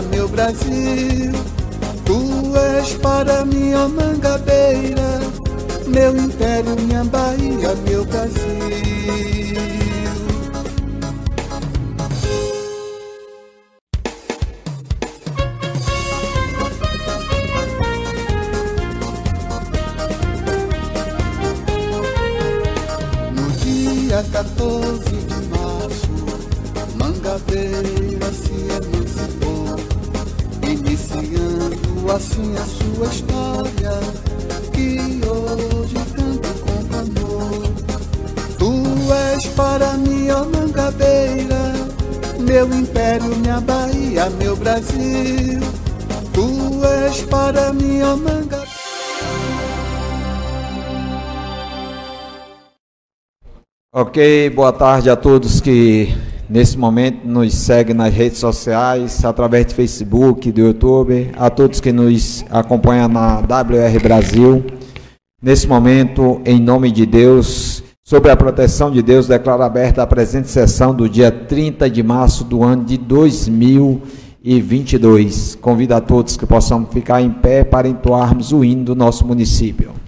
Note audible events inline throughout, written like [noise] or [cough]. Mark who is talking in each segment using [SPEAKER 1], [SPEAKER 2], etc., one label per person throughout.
[SPEAKER 1] Meu Brasil. Tu és para mim a mangabeira, meu império, minha Bahia, meu Brasil. Dia 14 de março, Mangabeira se emancipou, iniciando assim a sua história, que hoje canto com amor. Tu és para mim, ó Mangabeira, meu império, minha Bahia, meu Brasil. Tu és para mim, ó Mangabeira.
[SPEAKER 2] Ok, boa tarde a todos que nesse momento nos seguem nas redes sociais, através do Facebook, do YouTube, a todos que nos acompanham na WR Brasil. Nesse momento, em nome de Deus, sob a proteção de Deus, declaro aberta a presente sessão do dia 30 de março do ano de 2022. Convido a todos que possamos ficar em pé para entoarmos o hino do nosso município.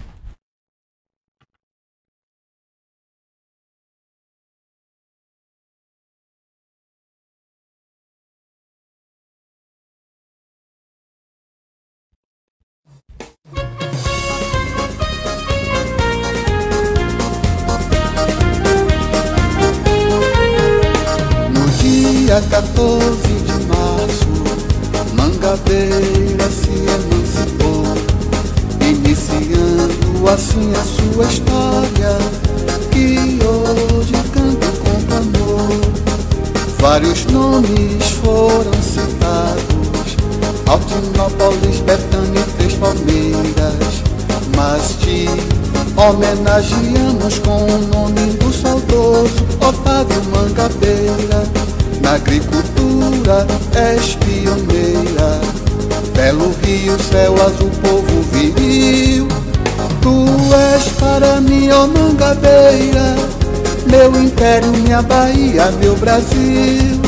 [SPEAKER 1] Brasil.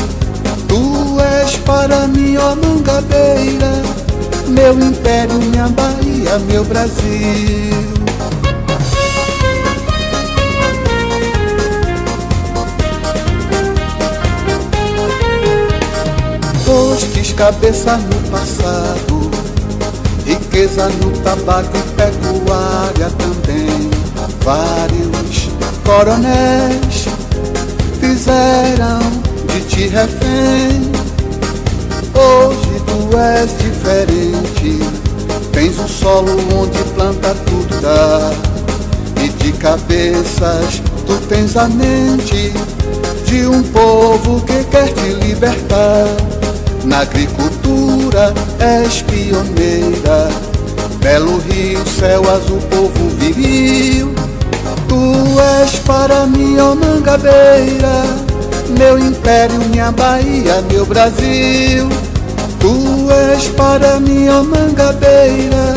[SPEAKER 1] Tu és para mim, ó Mangabeira, meu império, minha Bahia, meu Brasil. Postes cabeça no passado, riqueza no tabaco e pecuária também. Vários coronéis fizeram de ti refém. Hoje tu és diferente, tens um solo onde planta tudo dá. E de cabeças tu tens a mente de um povo que quer te libertar. Na agricultura és pioneira, belo rio, céu azul, povo viril. Tu és para mim, ó Mangabeira, meu império, minha Bahia, meu Brasil. Tu és para mim, ó Mangabeira,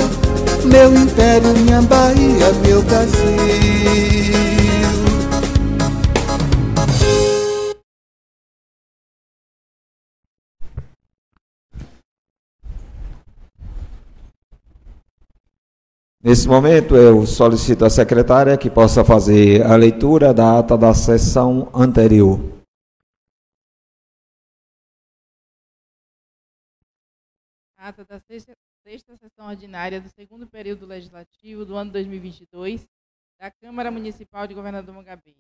[SPEAKER 1] meu império, minha Bahia, meu Brasil.
[SPEAKER 2] Nesse momento, eu solicito à secretária que possa fazer a leitura da ata da sessão anterior.
[SPEAKER 3] Ata da sexta, sexta sessão ordinária do segundo período legislativo do ano 2022 da Câmara Municipal de Governador Mangabeira.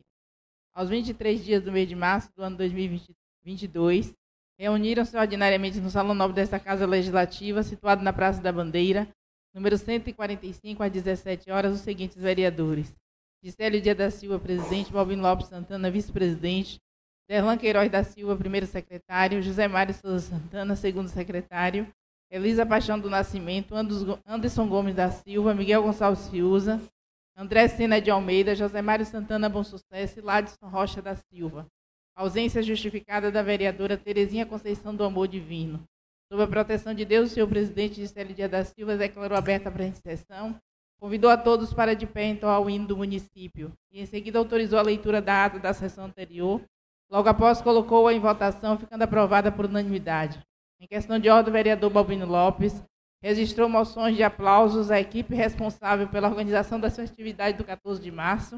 [SPEAKER 3] Aos 23 dias do mês de março do ano 2022, reuniram-se ordinariamente no Salão Nobre desta Casa Legislativa, situado na Praça da Bandeira, número 145, às 17 horas, os seguintes vereadores. Gisélio Dia da Silva, presidente, Balbino Lopes Santana, vice-presidente, Derlan Queiroz da Silva, primeiro secretário, José Mário Souza Santana, segundo secretário, Elisa Paixão do Nascimento, Anderson Gomes da Silva, Miguel Gonçalves Fiuza, André Sena de Almeida, José Mário Santana Bom Sucesso e Ladson Rocha da Silva. Ausência justificada da vereadora Terezinha Conceição do Amor Divino. Sob a proteção de Deus, o senhor presidente Gisele Dia da Silva declarou aberta a sessão, convidou a todos para de pé entoar o hino do município e em seguida autorizou a leitura da ata da sessão anterior. Logo após, colocou-a em votação, ficando aprovada por unanimidade. Em questão de ordem, o vereador Balbino Lopes registrou moções de aplausos à equipe responsável pela organização das festividades do 14 de março,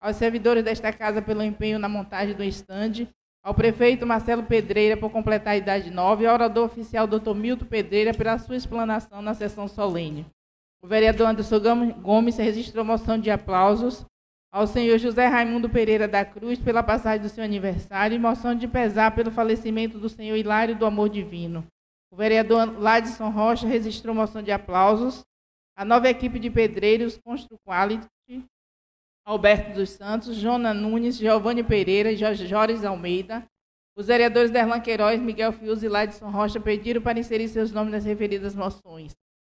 [SPEAKER 3] aos servidores desta casa pelo empenho na montagem do estande, ao prefeito Marcelo Pedreira por completar a idade nova e ao orador oficial Dr. Milton Pedreira pela sua explanação na sessão solene. O vereador Anderson Gomes registrou moção de aplausos ao senhor José Raimundo Pereira da Cruz pela passagem do seu aniversário e moção de pesar pelo falecimento do senhor Hilário do Amor Divino. O vereador Ladson Rocha registrou moção de aplausos. A nova equipe de pedreiros Constru Quality, Alberto dos Santos, Jona Nunes, Giovanni Pereira e Jorge Almeida. Os vereadores Derlan Queiroz, Miguel Fius e Ladson Rocha pediram para inserir seus nomes nas referidas moções.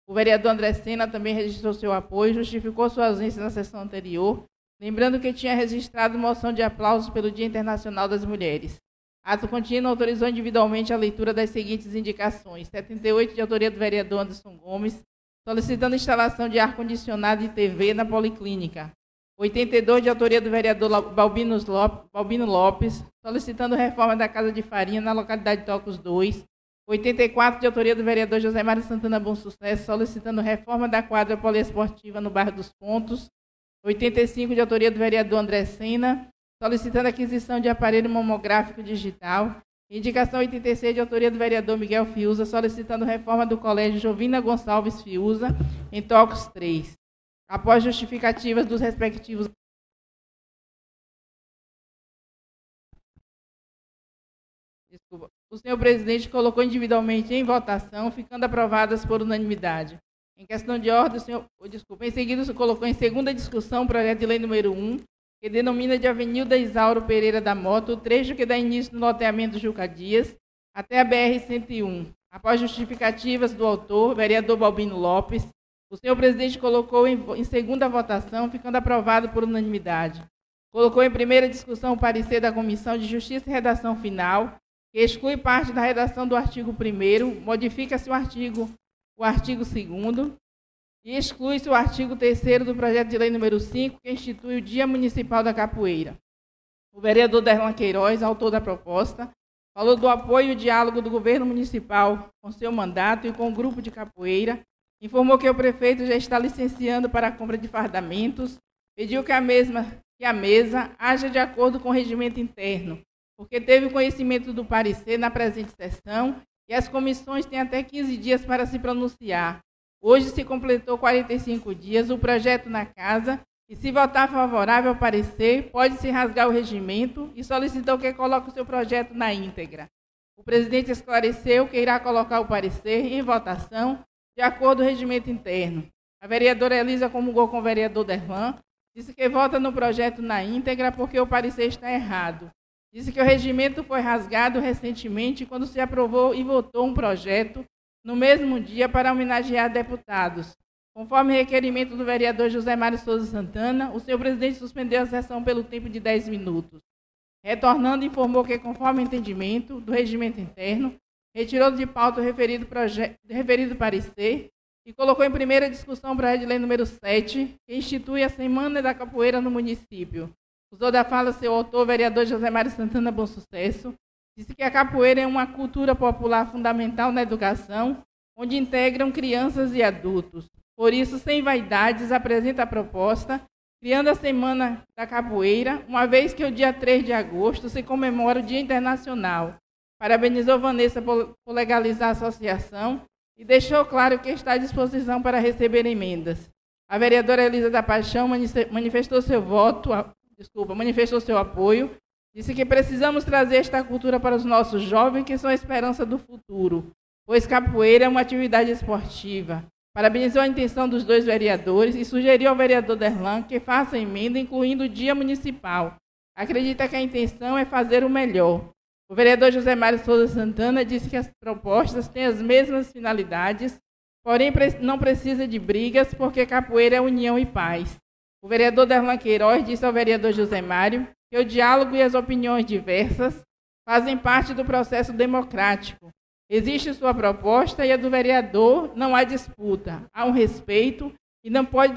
[SPEAKER 3] O vereador André Sena também registrou seu apoio e justificou sua ausência na sessão anterior, lembrando que tinha registrado moção de aplausos pelo Dia Internacional das Mulheres. Ato contínuo autorizou individualmente a leitura das seguintes indicações. 78, de autoria do vereador Anderson Gomes, solicitando instalação de ar-condicionado e TV na Policlínica. 82, de autoria do vereador Balbino Lopes, solicitando reforma da Casa de Farinha na localidade de Tocos 2. 84, de autoria do vereador José Mário Santana Bom Sucesso, solicitando reforma da quadra poliesportiva no bairro dos Pontos. 85, de autoria do vereador André Sena, solicitando aquisição de aparelho mamográfico digital. Indicação 86 de autoria do vereador Miguel Fiuza, solicitando reforma do colégio Jovina Gonçalves Fiuza, em Tocos 3. Após justificativas dos respectivos Desculpa. O senhor presidente colocou individualmente em votação, ficando aprovadas por unanimidade. Em questão de ordem, o senhor, desculpa, em seguida, o senhor colocou em segunda discussão o projeto de lei número 1, que denomina de Avenida Isauro Pereira da Moto, o trecho que dá início no loteamento Juca Dias, até a BR-101. Após justificativas do autor, vereador Balbino Lopes, o senhor presidente colocou em, em segunda votação, ficando aprovado por unanimidade. Colocou em primeira discussão o parecer da Comissão de Justiça e Redação Final, que exclui parte da redação do artigo 1 modifica-se o artigo, o artigo 2 e exclui-se o artigo 3 do projeto de lei número 5, que institui o Dia Municipal da Capoeira. O vereador Derlan Queiroz, autor da proposta, falou do apoio e diálogo do governo municipal com seu mandato e com o grupo de capoeira, informou que o prefeito já está licenciando para a compra de fardamentos, pediu que a, mesma, que a mesa haja de acordo com o regimento interno, porque teve conhecimento do parecer na presente sessão e as comissões têm até 15 dias para se pronunciar. Hoje se completou 45 dias o projeto na casa e, se votar favorável ao parecer, pode-se rasgar o regimento e solicitou que coloque o seu projeto na íntegra. O presidente esclareceu que irá colocar o parecer em votação de acordo com o regimento interno. A vereadora Elisa comungou com o vereador Derlan, disse que vota no projeto na íntegra porque o parecer está errado. Disse que o regimento foi rasgado recentemente quando se aprovou e votou um projeto no mesmo dia para homenagear deputados. Conforme requerimento do vereador José Mário Souza Santana, o senhor presidente suspendeu a sessão pelo tempo de 10 minutos. Retornando, informou que, conforme entendimento do regimento interno, retirou de pauta o referido, referido parecer e colocou em primeira discussão o projeto de lei número 7, que institui a Semana da Capoeira no município. Usou da fala seu autor, vereador José Mário Santana Bom Sucesso, Disse que a capoeira é uma cultura popular fundamental na educação, onde integram crianças e adultos. Por isso, sem vaidades, apresenta a proposta, criando a Semana da Capoeira, uma vez que o dia 3 de agosto se comemora o Dia Internacional. Parabenizou Vanessa por legalizar a associação e deixou claro que está à disposição para receber emendas. A vereadora Elisa da Paixão manifestou seu voto, desculpa, manifestou seu apoio Disse que precisamos trazer esta cultura para os nossos jovens, que são a esperança do futuro, pois capoeira é uma atividade esportiva. Parabenizou a intenção dos dois vereadores e sugeriu ao vereador Derlan que faça emenda, incluindo o dia municipal. Acredita que a intenção é fazer o melhor. O vereador José Mário Souza Santana disse que as propostas têm as mesmas finalidades, porém não precisa de brigas, porque capoeira é união e paz. O vereador Derlan Queiroz disse ao vereador José Mário que o diálogo e as opiniões diversas fazem parte do processo democrático. Existe sua proposta e a do vereador, não há disputa, há um respeito e não pode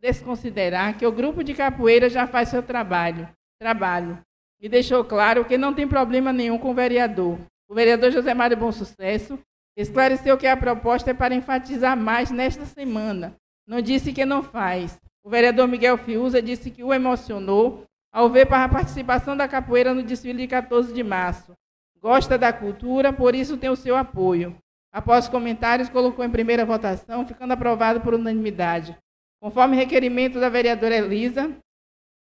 [SPEAKER 3] desconsiderar que o grupo de capoeira já faz seu trabalho, trabalho. E deixou claro que não tem problema nenhum com o vereador. O vereador José Mário Bom Sucesso Esclareceu que a proposta é para enfatizar mais nesta semana. Não disse que não faz. O vereador Miguel Fiuza disse que o emocionou ao ver para a participação da capoeira no desfile de 14 de março. Gosta da cultura, por isso tem o seu apoio. Após comentários, colocou em primeira votação, ficando aprovado por unanimidade. Conforme requerimento da vereadora Elisa,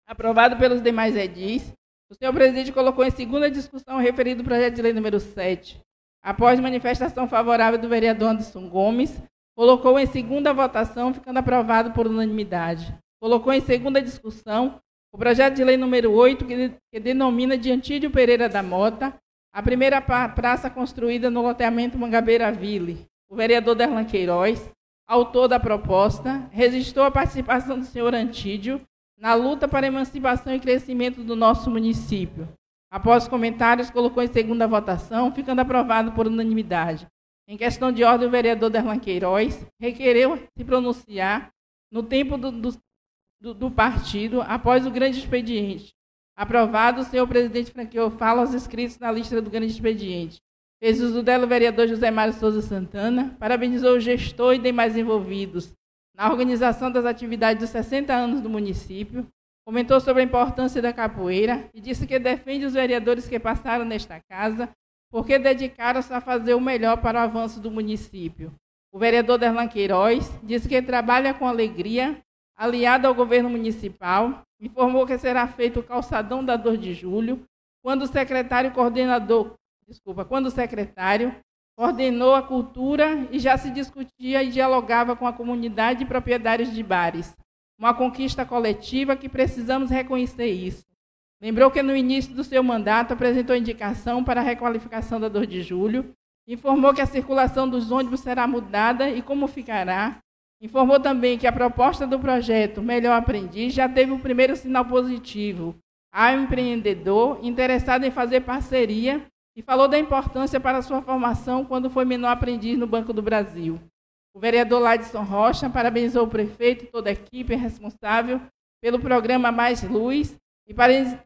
[SPEAKER 3] aprovado pelos demais edis, o senhor presidente colocou em segunda discussão o referido projeto de lei número 7. Após manifestação favorável do vereador Anderson Gomes, colocou em segunda votação, ficando aprovado por unanimidade. Colocou em segunda discussão o projeto de lei número 8, que, denomina de Antídio Pereira da Mota a primeira praça construída no loteamento Mangabeira Ville. O vereador Derlan Queiroz, autor da proposta, registrou a participação do senhor Antídio na luta para a emancipação e crescimento do nosso município. Após comentários, colocou em segunda votação, ficando aprovado por unanimidade. Em questão de ordem, o vereador Derlan Queiroz requereu se pronunciar no tempo do, do, do partido após o grande expediente. Aprovado, o senhor presidente franqueou fala aos inscritos na lista do grande expediente. Fez uso dela o vereador José Mário Souza Santana, parabenizou o gestor e demais envolvidos na organização das atividades dos 60 anos do município, comentou sobre a importância da capoeira e disse que defende os vereadores que passaram nesta casa porque dedicaram-se a fazer o melhor para o avanço do município. O vereador Derlan Queiroz disse que trabalha com alegria, aliado ao governo municipal, informou que será feito o calçadão da Dor de Julho, quando o secretário coordenador, desculpa, quando o secretário ordenou a cultura e já se discutia e dialogava com a comunidade e proprietários de bares. Uma conquista coletiva que precisamos reconhecer isso. Lembrou que no início do seu mandato apresentou indicação para a requalificação da 2 de julho, informou que a circulação dos ônibus será mudada e como ficará. Informou também que a proposta do projeto Melhor Aprendiz já teve o primeiro sinal positivo. Há um empreendedor interessado em fazer parceria e falou da importância para sua formação quando foi menor aprendiz no Banco do Brasil. O vereador Ladson Rocha parabenizou o prefeito e toda a equipe responsável pelo programa Mais Luz e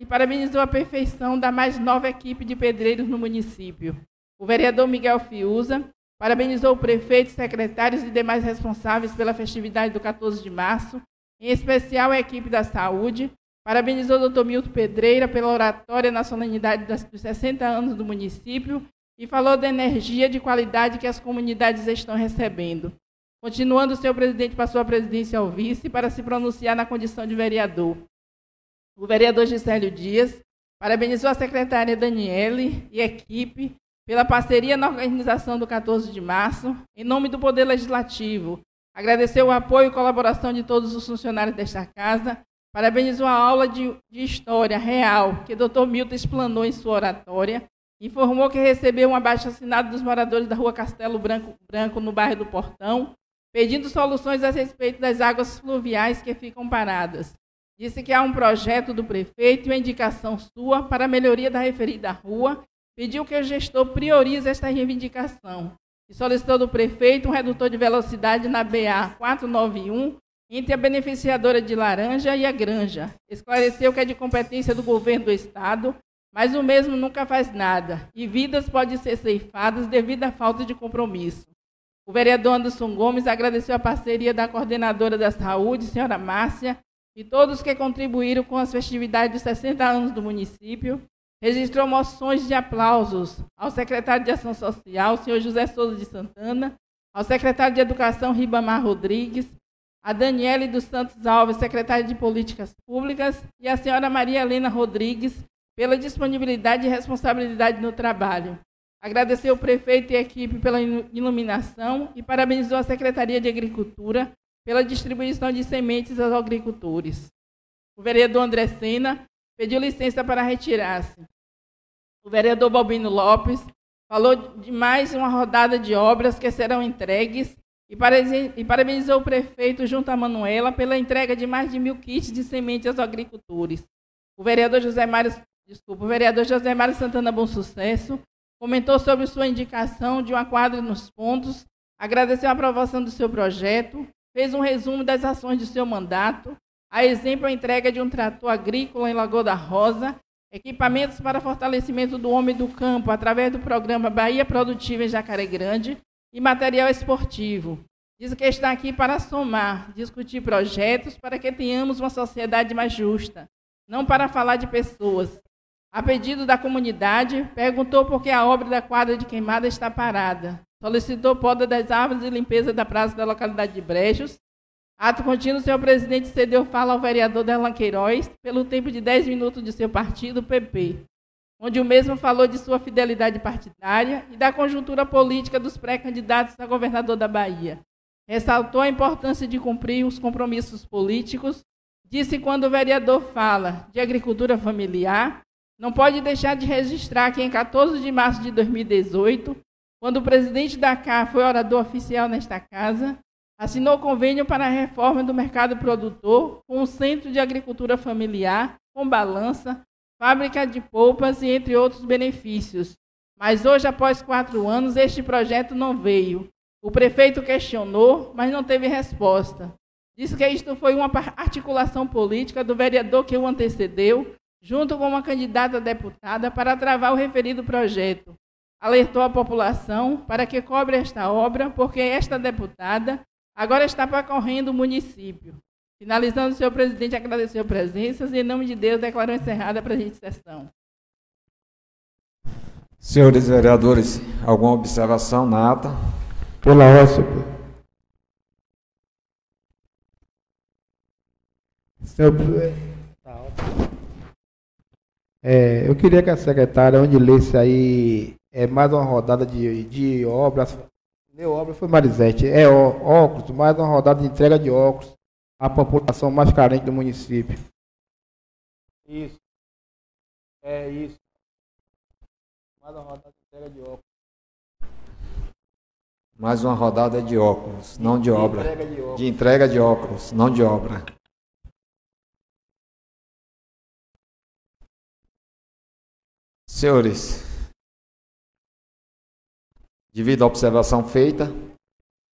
[SPEAKER 3] parabenizou a perfeição da mais nova equipe de pedreiros no município. O vereador Miguel Fiuza parabenizou o prefeito, secretários e demais responsáveis pela festividade do 14 de março, em especial a equipe da saúde, Parabenizou o doutor Milton Pedreira pela oratória na solenidade dos 60 anos do município e falou da energia de qualidade que as comunidades estão recebendo. Continuando, o senhor presidente passou a presidência ao vice para se pronunciar na condição de vereador. O vereador Gisélio Dias parabenizou a secretária Daniele e equipe pela parceria na organização do 14 de março, em nome do Poder Legislativo. Agradeceu o apoio e colaboração de todos os funcionários desta casa Parabenizou a aula de, de história real que o Dr. Milton explanou em sua oratória. Informou que recebeu um abaixo-assinado dos moradores da rua Castelo Branco, Branco, no bairro do Portão, pedindo soluções a respeito das águas fluviais que ficam paradas. Disse que há um projeto do prefeito e uma indicação sua para a melhoria da referida rua. Pediu que o gestor priorize esta reivindicação. E solicitou do prefeito um redutor de velocidade na BA 491 entre a beneficiadora de laranja e a granja. Esclareceu que é de competência do governo do Estado, mas o mesmo nunca faz nada, e vidas podem ser ceifadas devido à falta de compromisso. O vereador Anderson Gomes agradeceu a parceria da coordenadora da saúde, senhora Márcia, e todos que contribuíram com as festividades dos 60 anos do município. Registrou moções de aplausos ao secretário de Ação Social, senhor José Souza de Santana, ao secretário de Educação, Ribamar Rodrigues, a Daniele dos Santos Alves, secretária de Políticas Públicas, e a senhora Maria Helena Rodrigues, pela disponibilidade e responsabilidade no trabalho. Agradeceu o prefeito e a equipe pela iluminação e parabenizou a Secretaria de Agricultura pela distribuição de sementes aos agricultores. O vereador André Sena pediu licença para retirar-se. O vereador Balbino Lopes falou de mais uma rodada de obras que serão entregues e parabenizou o prefeito, junto a Manuela, pela entrega de mais de mil kits de semente aos agricultores. O vereador José Mário, desculpa, o vereador José Mário Santana Bom Sucesso comentou sobre sua indicação de uma quadra nos pontos, agradeceu a aprovação do seu projeto, fez um resumo das ações de seu mandato, a exemplo a entrega de um trator agrícola em Lagoa da Rosa, equipamentos para fortalecimento do homem do campo através do programa Bahia Produtiva em Jacaré Grande, e material esportivo. Diz que está aqui para somar, discutir projetos para que tenhamos uma sociedade mais justa, não para falar de pessoas. A pedido da comunidade, perguntou por que a obra da quadra de queimada está parada. Solicitou poda das árvores e limpeza da praça da localidade de Brejos. Ato contínuo, senhor presidente cedeu fala ao vereador Derlan Queiroz pelo tempo de 10 minutos de seu partido, PP onde o mesmo falou de sua fidelidade partidária e da conjuntura política dos pré-candidatos a governador da Bahia. Ressaltou a importância de cumprir os compromissos políticos, disse quando o vereador fala de agricultura familiar, não pode deixar de registrar que em 14 de março de 2018, quando o presidente da CA foi orador oficial nesta casa, assinou convênio para a reforma do mercado produtor com o Centro de Agricultura Familiar, com balança, fábrica de polpas e entre outros benefícios. Mas hoje, após quatro anos, este projeto não veio. O prefeito questionou, mas não teve resposta. Disse que isto foi uma articulação política do vereador que o antecedeu, junto com uma candidata a deputada, para travar o referido projeto. Alertou a população para que cobre esta obra, porque esta deputada agora está percorrendo o município. Finalizando, o senhor presidente agradeceu presenças e, em nome de Deus, declarou encerrada a presente sessão.
[SPEAKER 2] Senhores vereadores, alguma observação na ata?
[SPEAKER 4] Pela ordem, senhor. É, eu queria que a secretária, onde lesse aí é, mais uma rodada de, de obras. Meu obra foi Marisete. É óculos, mais uma rodada de entrega de óculos a população mais carente do município. Isso. É isso. Mais uma rodada de entrega de óculos.
[SPEAKER 2] Mais uma rodada de óculos, não de, de obra. Entrega de, óculos. de entrega de óculos, não de obra. Senhores, devido à observação feita,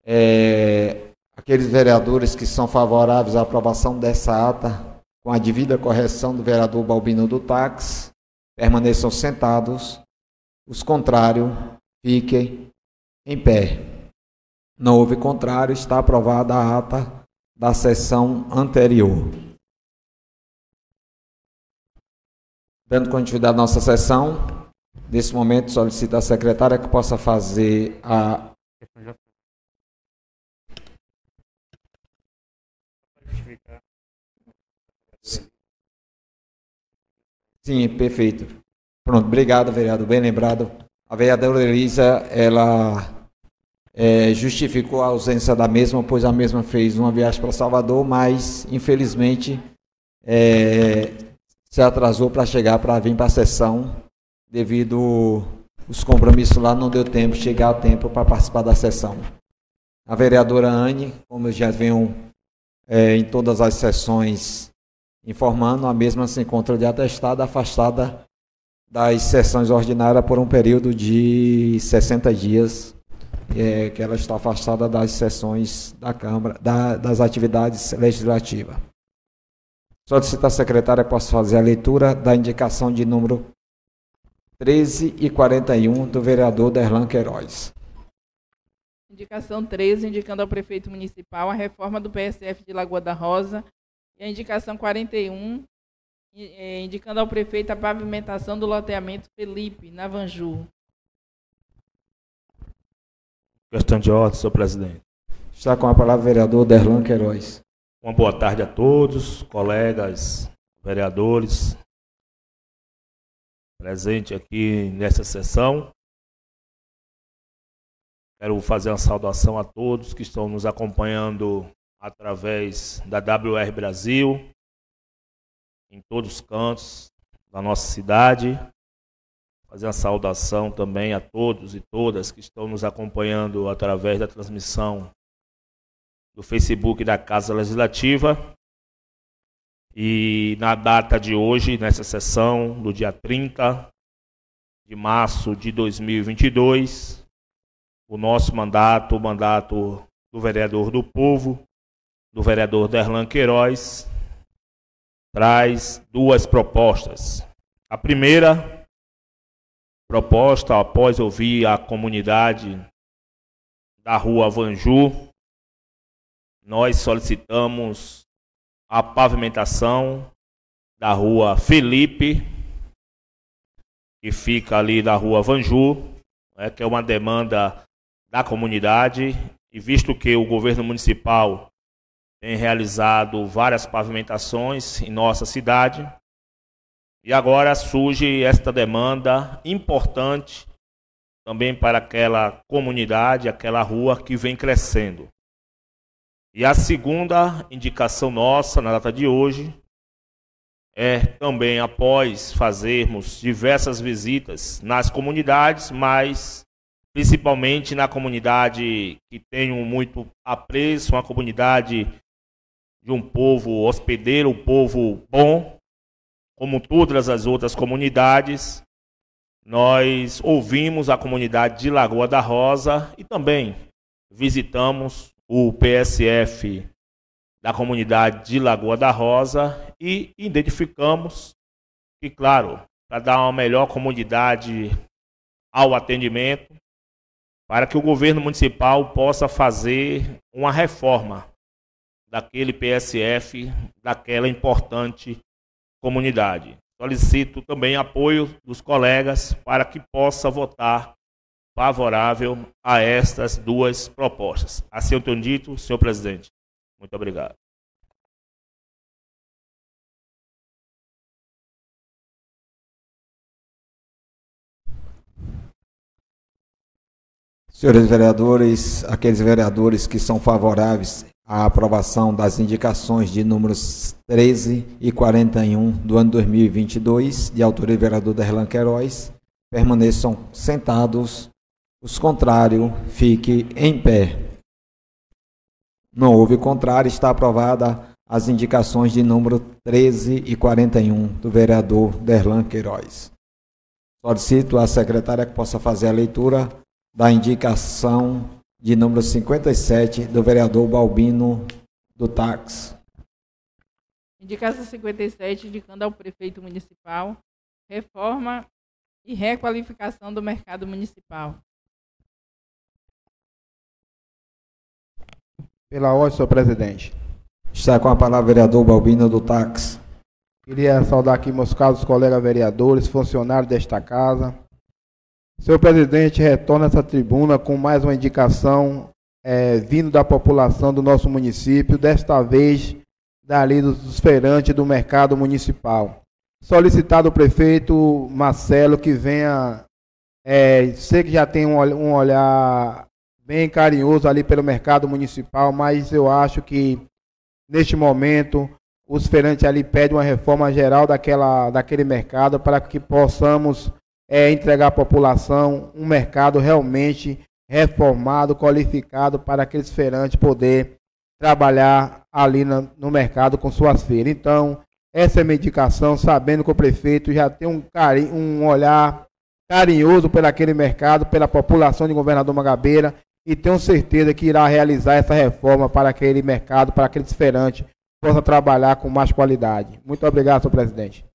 [SPEAKER 2] é, aqueles vereadores que são favoráveis à aprovação dessa ata, com a devida correção do vereador Balbino do Táxi, permaneçam sentados. Os contrários, fiquem em pé. Não houve contrário, está aprovada a ata da sessão anterior. Dando continuidade à nossa sessão, nesse momento solicito à secretária que possa fazer a Sim, perfeito. Pronto, obrigado, vereador, bem lembrado. A vereadora Elisa, ela é, justificou a ausência da mesma, pois a mesma fez uma viagem para Salvador, mas infelizmente é, se atrasou para chegar para vir para a sessão, devido os compromissos lá, não deu tempo, chegar a tempo para participar da sessão. A vereadora Anne, como eu já venho é, em todas as sessões informando, a mesma se encontra de atestada afastada das sessões ordinárias por um período de 60 dias, é, que ela está afastada das sessões da Câmara, da, das atividades legislativas. Solicita a secretária que possa fazer a leitura da indicação de número 13 e 41 do vereador Derlan Queiroz.
[SPEAKER 3] Indicação 13, indicando ao prefeito municipal a reforma do PSF de Lagoa da Rosa e a indicação 41, é, indicando ao prefeito a pavimentação do loteamento Felipe, na Vanju.
[SPEAKER 5] Questão de ordem, senhor presidente.
[SPEAKER 2] Está com a palavra o vereador Derlan Queiroz.
[SPEAKER 5] Uma boa tarde a todos, colegas, vereadores, presente aqui nessa sessão. Quero fazer uma saudação a todos que estão nos acompanhando através da WR Brasil, em todos os cantos da nossa cidade. Fazer uma saudação também a todos e todas que estão nos acompanhando através da transmissão do Facebook da Casa Legislativa. E na data de hoje, nessa sessão, do dia 30 de março de 2022, o nosso mandato, o mandato do vereador do povo, do vereador Derlan Queiroz traz duas propostas. A primeira proposta, após ouvir a comunidade da rua Vanju, nós solicitamos a pavimentação da rua Felipe, que fica ali da rua Vanju, né, que é uma demanda da comunidade, e visto que o governo municipal tem realizado várias pavimentações em nossa cidade, e agora surge esta demanda importante também para aquela comunidade, aquela rua que vem crescendo. E a segunda indicação nossa na data de hoje é também após fazermos diversas visitas nas comunidades, mas principalmente na comunidade que tenho muito apreço, uma comunidade de um povo hospedeiro, um povo bom, como todas as outras comunidades. Nós ouvimos a comunidade de Lagoa da Rosa e também visitamos o PSF da comunidade de Lagoa da Rosa e identificamos que, claro, para dar uma melhor comunidade ao atendimento, para que o governo municipal possa fazer uma reforma daquele PSF, daquela importante comunidade. Solicito também apoio dos colegas para que possa votar favorável a estas duas propostas. Assim eu tenho dito, senhor presidente. Muito obrigado.
[SPEAKER 2] Senhores vereadores, aqueles vereadores que são favoráveis à aprovação das indicações de números 13 e 41 do ano 2022, de autoria do vereador Derlan Queiroz, permaneçam sentados os contrários, fique em pé. Não houve contrário, está aprovada as indicações de número 13 e 41 do vereador Derlan Queiroz. Solicito à secretária que possa fazer a leitura da indicação de número 57 do vereador Balbino do Táxi.
[SPEAKER 3] Indicação 57, indicando ao prefeito municipal reforma e requalificação do mercado municipal.
[SPEAKER 4] Pela ordem, senhor presidente.
[SPEAKER 2] Está com a palavra o vereador Balbino do Táxi.
[SPEAKER 4] Queria saudar aqui meus caros colegas vereadores, funcionários desta casa. Senhor presidente, retorna essa tribuna com mais uma indicação é, vindo da população do nosso município, desta vez dali dos feirantes do mercado municipal. Solicitado o prefeito Marcelo que venha, é, sei que já tem um, um olhar bem carinhoso ali pelo mercado municipal, mas eu acho que neste momento os feirantes ali pedem uma reforma geral daquela, daquele mercado para que possamos é, entregar à população um mercado realmente reformado, qualificado para aqueles feirantes poder trabalhar ali no, mercado com suas feiras. Então, essa é a indicação, sabendo que o prefeito já tem um, carinho, um olhar carinhoso pelo aquele mercado, pela população de Governador Magabeira e tenho certeza que irá realizar essa reforma para aquele mercado, para aquele desferante possa trabalhar com mais qualidade. Muito obrigado, senhor presidente.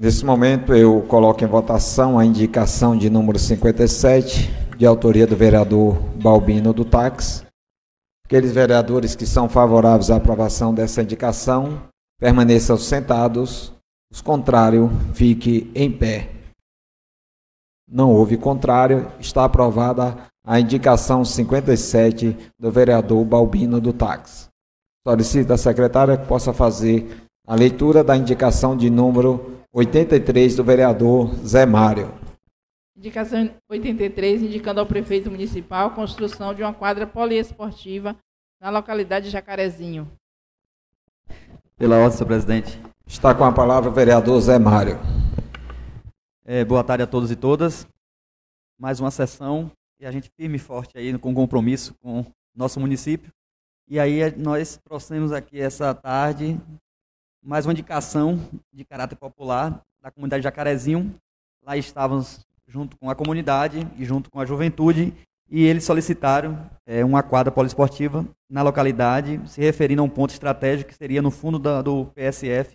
[SPEAKER 2] Nesse momento, eu coloco em votação a indicação de número 57, de autoria do vereador Balbino do Táxi. Aqueles vereadores que são favoráveis à aprovação dessa indicação permaneçam sentados os contrários, fique em pé. Não houve contrário, está aprovada a indicação 57 do vereador Balbino do Táxi. Solicito a secretária que possa fazer a leitura da indicação de número 83 do vereador Zé Mário.
[SPEAKER 3] Indicação 83, indicando ao prefeito municipal a construção de uma quadra poliesportiva na localidade de Jacarezinho.
[SPEAKER 6] Pela ordem, senhor presidente.
[SPEAKER 2] Está com a palavra o vereador Zé Mário.
[SPEAKER 6] É, boa tarde a todos e todas. Mais uma sessão e a gente firme e forte aí com compromisso com nosso município. E aí nós trouxemos aqui essa tarde mais uma indicação de caráter popular da comunidade Jacarezinho. Lá estávamos junto com a comunidade e junto com a juventude e eles solicitaram é, uma quadra poliesportiva na localidade, se referindo a um ponto estratégico que seria no fundo da, do PSF,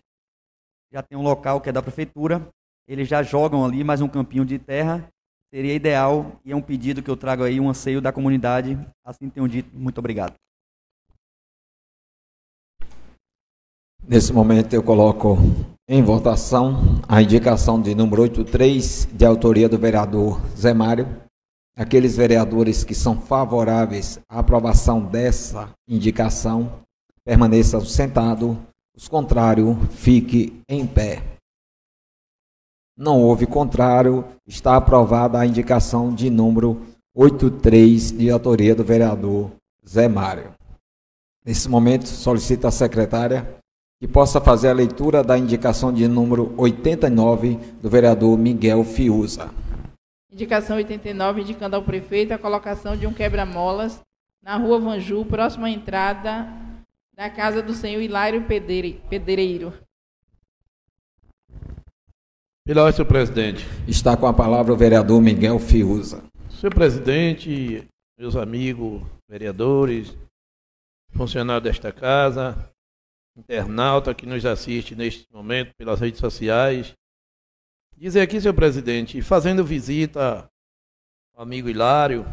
[SPEAKER 6] já tem um local que é da prefeitura, eles já jogam ali mais um campinho de terra. Seria ideal e é um pedido que eu trago aí, um anseio da comunidade. Assim tenho dito. Muito obrigado.
[SPEAKER 2] Nesse momento eu coloco em votação a indicação de número 83, de autoria do vereador Zé Mário. Aqueles vereadores que são favoráveis à aprovação dessa indicação permaneçam sentados, os contrários, fique em pé. Não houve contrário, está aprovada a indicação de número 83, de autoria do vereador Zé Mário. Nesse momento, solicito à secretária que possa fazer a leitura da indicação de número 89 do vereador Miguel Fiuza.
[SPEAKER 3] Indicação 89, indicando ao prefeito a colocação de um quebra-molas na rua Vanju, próxima à entrada da casa do senhor Hilário Pedreiro.
[SPEAKER 7] Pela ordem, senhor presidente.
[SPEAKER 2] Está com a palavra o vereador Miguel Fiuza.
[SPEAKER 7] Senhor presidente, meus amigos vereadores, funcionários desta casa, internauta que nos assiste neste momento pelas redes sociais. Dizer aqui, senhor presidente, fazendo visita ao amigo Hilário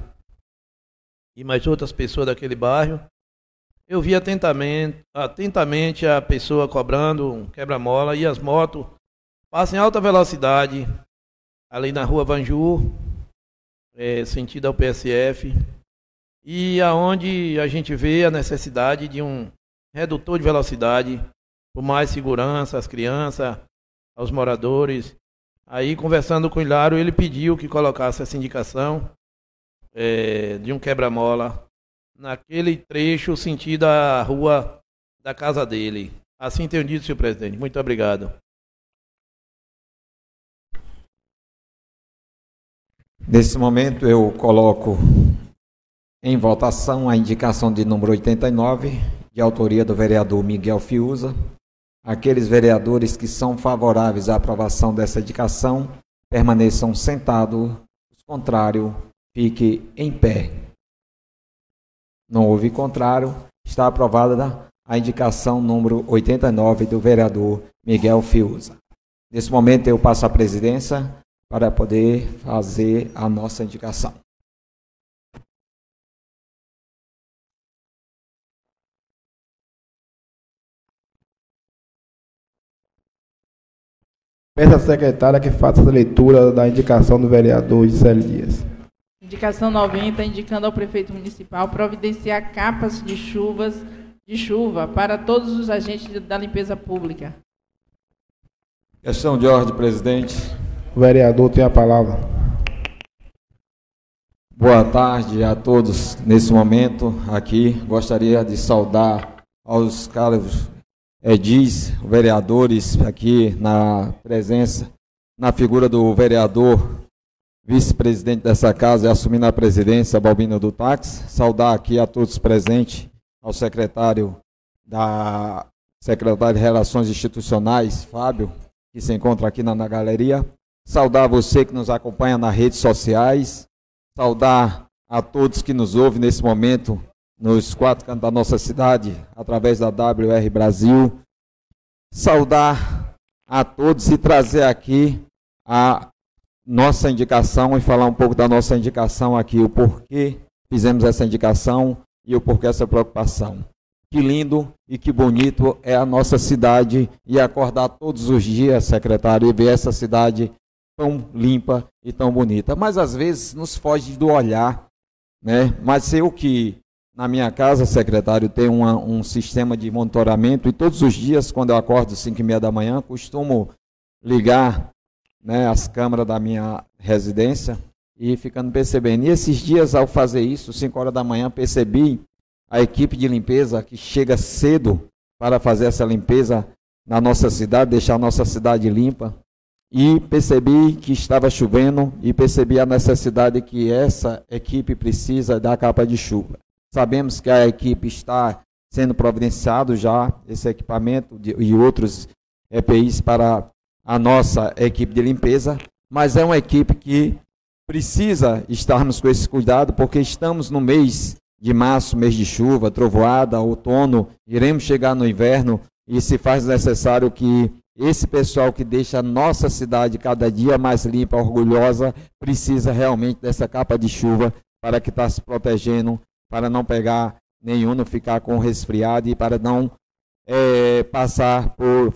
[SPEAKER 7] e mais outras pessoas daquele bairro, eu vi atentamente, atentamente a pessoa cobrando um quebra-mola e as motos passam em alta velocidade ali na rua Vanju, é, sentido ao PSF, e aonde a gente vê a necessidade de um redutor de velocidade, por mais segurança às crianças, aos moradores. Aí, conversando com o Hilário, ele pediu que colocasse essa indicação é, de um quebra-mola naquele trecho sentido à rua da casa dele. Assim tenho dito, senhor presidente. Muito obrigado.
[SPEAKER 2] Nesse momento, eu coloco em votação a indicação de número 89 de autoria do vereador Miguel Fiuza. Aqueles vereadores que são favoráveis à aprovação dessa indicação permaneçam sentados, os contrários, fique em pé. Não houve contrário, está aprovada a indicação número 89 do vereador Miguel Fiuza. Nesse momento eu passo a presidência para poder fazer a nossa indicação.
[SPEAKER 4] Peço à secretária que faça a leitura da indicação do vereador Gisele Dias.
[SPEAKER 3] Indicação 90, indicando ao prefeito municipal providenciar capas de chuvas de chuva para todos os agentes da limpeza pública.
[SPEAKER 2] Questão de ordem, presidente.
[SPEAKER 4] O vereador tem a palavra.
[SPEAKER 2] Boa tarde a todos nesse momento aqui. Gostaria de saudar aos caros Edis, vereadores aqui na presença, na figura do vereador, vice-presidente dessa casa e assumindo a presidência, Balbino do Táxi. Saudar aqui a todos presentes, ao secretário da secretário de Relações Institucionais, Fábio, que se encontra aqui na, na galeria. Saudar você que nos acompanha nas redes sociais. Saudar a todos que nos ouvem nesse momento nos quatro cantos da nossa cidade, através da WR Brasil. Saudar a todos e trazer aqui a nossa indicação e falar um pouco da nossa indicação aqui, o porquê fizemos essa indicação e o porquê essa preocupação. Que lindo e que bonito é a nossa cidade e acordar todos os dias, secretário, e ver essa cidade tão limpa e tão bonita. Mas às vezes nos foge do olhar, né? Mas eu que na minha casa, secretário, tem uma, um sistema de monitoramento e todos os dias, quando eu acordo às 5 e meia da manhã, costumo ligar né, as câmeras da minha residência e ficando percebendo. E esses dias, ao fazer isso, 5 horas da manhã, percebi a equipe de limpeza que chega cedo para fazer essa limpeza na nossa cidade, deixar a nossa cidade limpa. E percebi que estava chovendo e percebi a necessidade que essa equipe precisa da capa de chuva. Sabemos que a equipe está sendo providenciado já esse equipamento de, e outros EPIs para a nossa equipe de limpeza, mas é uma equipe que precisa estarmos com esse cuidado porque estamos no mês de março, mês de chuva, trovoada, outono, iremos chegar no inverno e se faz necessário que esse pessoal que deixa a nossa cidade cada dia mais limpa, orgulhosa, precisa realmente dessa capa de chuva para que está se protegendo, para não pegar nenhum, não ficar com resfriado e para não é, passar por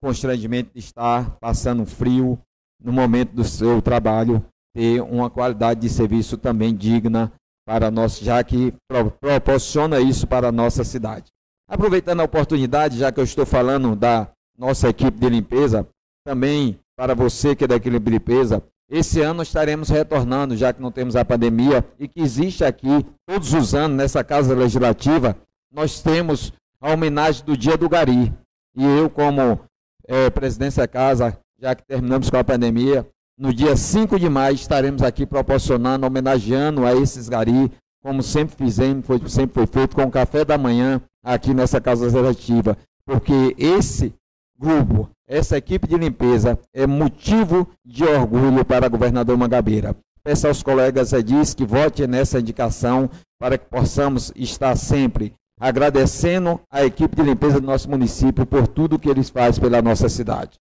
[SPEAKER 2] constrangimento de estar passando frio no momento do seu trabalho, ter uma qualidade de serviço também digna para nós, já que pro, proporciona isso para a nossa cidade. Aproveitando a oportunidade, já que eu estou falando da nossa equipe de limpeza, também para você que é da equipe de limpeza, esse ano estaremos retornando, já que não temos a pandemia, e que existe aqui, todos os anos, nessa Casa Legislativa, nós temos a homenagem do Dia do Gari. E eu, como é, presidente da casa, já que terminamos com a pandemia, no dia 5 de maio estaremos aqui proporcionando, homenageando a esses gari, como sempre fizemos, foi, sempre foi feito com o café da manhã aqui nessa casa legislativa, porque esse grupo, essa equipe de limpeza é motivo de orgulho para o governador Mangabeira. Peço aos colegas Edis que votem nessa indicação para que possamos estar sempre agradecendo a equipe de limpeza do nosso município por tudo que eles fazem pela nossa cidade.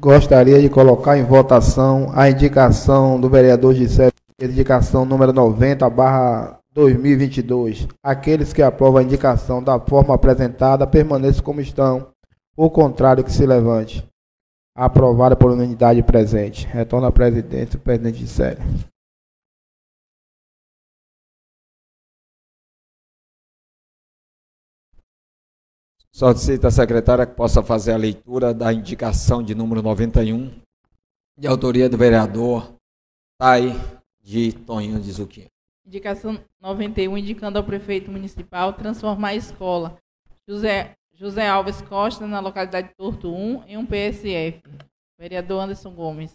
[SPEAKER 4] Gostaria de colocar em votação a indicação do vereador Gisele, indicação número 90, barra 2022. Aqueles que aprovam a indicação da forma apresentada permaneçam como estão. O contrário que se levante. Aprovada por unanimidade presente. Retorno à presidência, presidente Gisele.
[SPEAKER 2] Solicito a secretária que possa fazer a leitura da indicação de número 91, de autoria do vereador Tai de Toninho de Zuquinha.
[SPEAKER 3] Indicação 91, indicando ao prefeito municipal transformar a escola José, José Alves Costa, na localidade de Torto 1, em um PSF. Vereador Anderson Gomes.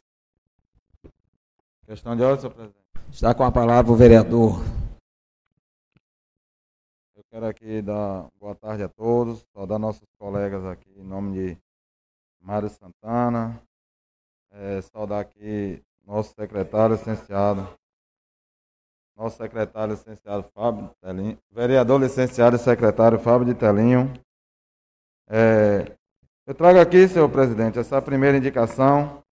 [SPEAKER 2] Questão de ordem, senhor presidente. Está com a palavra o vereador
[SPEAKER 8] Quero aqui dar boa tarde a todos, saudar nossos colegas aqui em nome de Mário Santana, é, saudar aqui nosso secretário licenciado, nosso secretário licenciado Fábio Telinho, vereador licenciado e secretário Fábio de Telinho. É, eu trago aqui, senhor presidente, essa primeira indicação,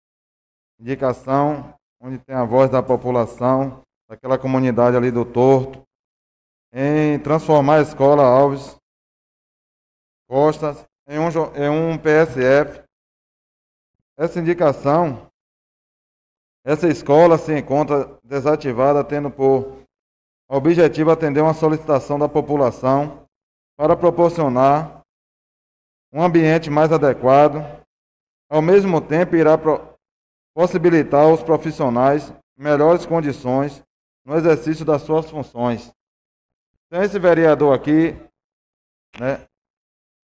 [SPEAKER 8] indicação onde tem a voz da população, daquela comunidade ali do Torto, em transformar a escola Alves Costa em um, em um PSF. Essa indicação, essa escola se encontra desativada, tendo por objetivo atender uma solicitação da população para proporcionar um ambiente mais adequado. Ao mesmo tempo, irá possibilitar aos profissionais melhores condições no exercício das suas funções. Então, esse vereador aqui né,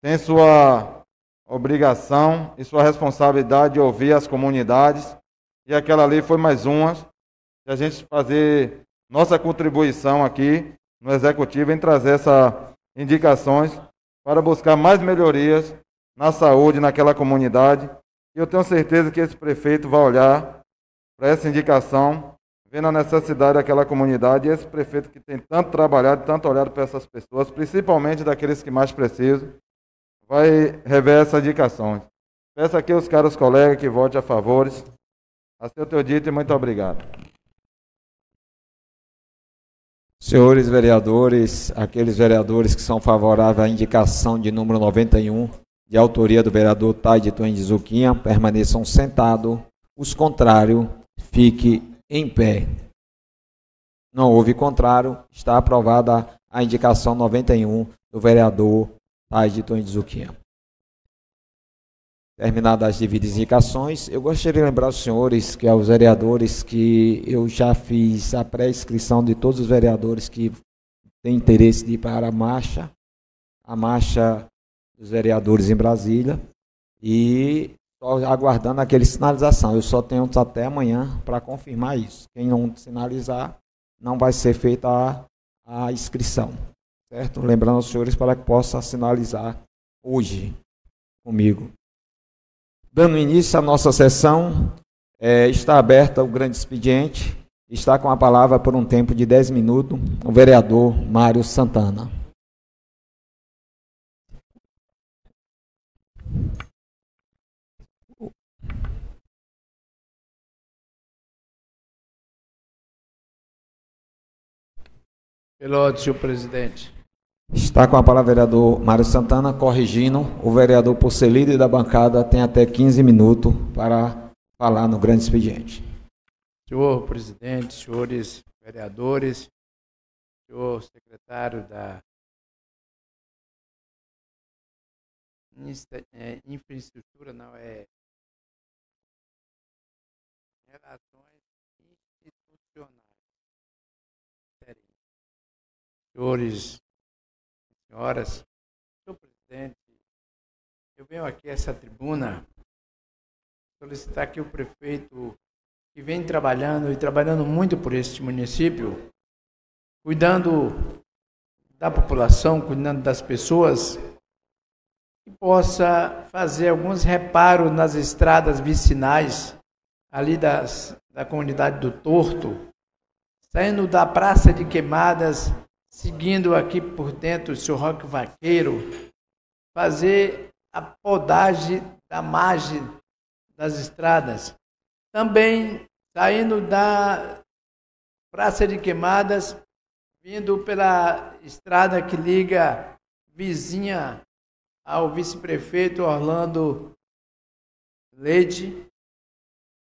[SPEAKER 8] tem sua obrigação e sua responsabilidade de ouvir as comunidades, e aquela ali foi mais uma, de a gente fazer nossa contribuição aqui no Executivo em trazer essas indicações para buscar mais melhorias na saúde naquela comunidade. E eu tenho certeza que esse prefeito vai olhar para essa indicação vendo a necessidade daquela comunidade, e esse prefeito que tem tanto trabalhado, tanto olhado para essas pessoas, principalmente daqueles que mais precisam, vai rever essas indicações. Peço aqui aos caros colegas que votem a favores. A seu teu dito e muito obrigado.
[SPEAKER 2] Senhores vereadores, aqueles vereadores que são favoráveis à indicação de número 91, de autoria do vereador Taide de Zuquinha, permaneçam sentados. Os contrários, fique em pé. Não houve contrário, está aprovada a indicação 91 do vereador Tais de Tony Zuquinha. Terminadas as devidas indicações, eu gostaria de lembrar aos senhores, que aos vereadores, que eu já fiz a pré-inscrição de todos os vereadores que têm interesse de ir para a marcha, a marcha dos vereadores em Brasília, e só aguardando aquele sinalização. Eu só tenho até amanhã para confirmar isso. Quem não sinalizar, não vai ser feita a, a inscrição. Certo? Lembrando aos senhores para que possa sinalizar hoje comigo. Dando início à nossa sessão, é, está aberta o grande expediente Está com a palavra por um tempo de 10 minutos o vereador Mário Santana.
[SPEAKER 1] Pelo senhor presidente.
[SPEAKER 2] Está com a palavra o vereador Mário Santana, corrigindo. O vereador, por ser líder da bancada, tem até 15 minutos para falar no grande expediente.
[SPEAKER 1] Senhor presidente, senhores vereadores, senhor secretário da é, infraestrutura, não é relações institucionais. Senhores senhoras, senhor presidente, eu venho aqui a essa tribuna solicitar que o prefeito, que vem trabalhando e trabalhando muito por este município, cuidando da população, cuidando das pessoas, que possa fazer alguns reparos nas estradas vicinais ali das, da comunidade do Torto, saindo da Praça de Queimadas seguindo aqui por dentro o seu Roque Vaqueiro, fazer a podagem da margem das estradas. Também saindo da Praça de Queimadas, vindo pela estrada que liga vizinha ao vice-prefeito Orlando Leite,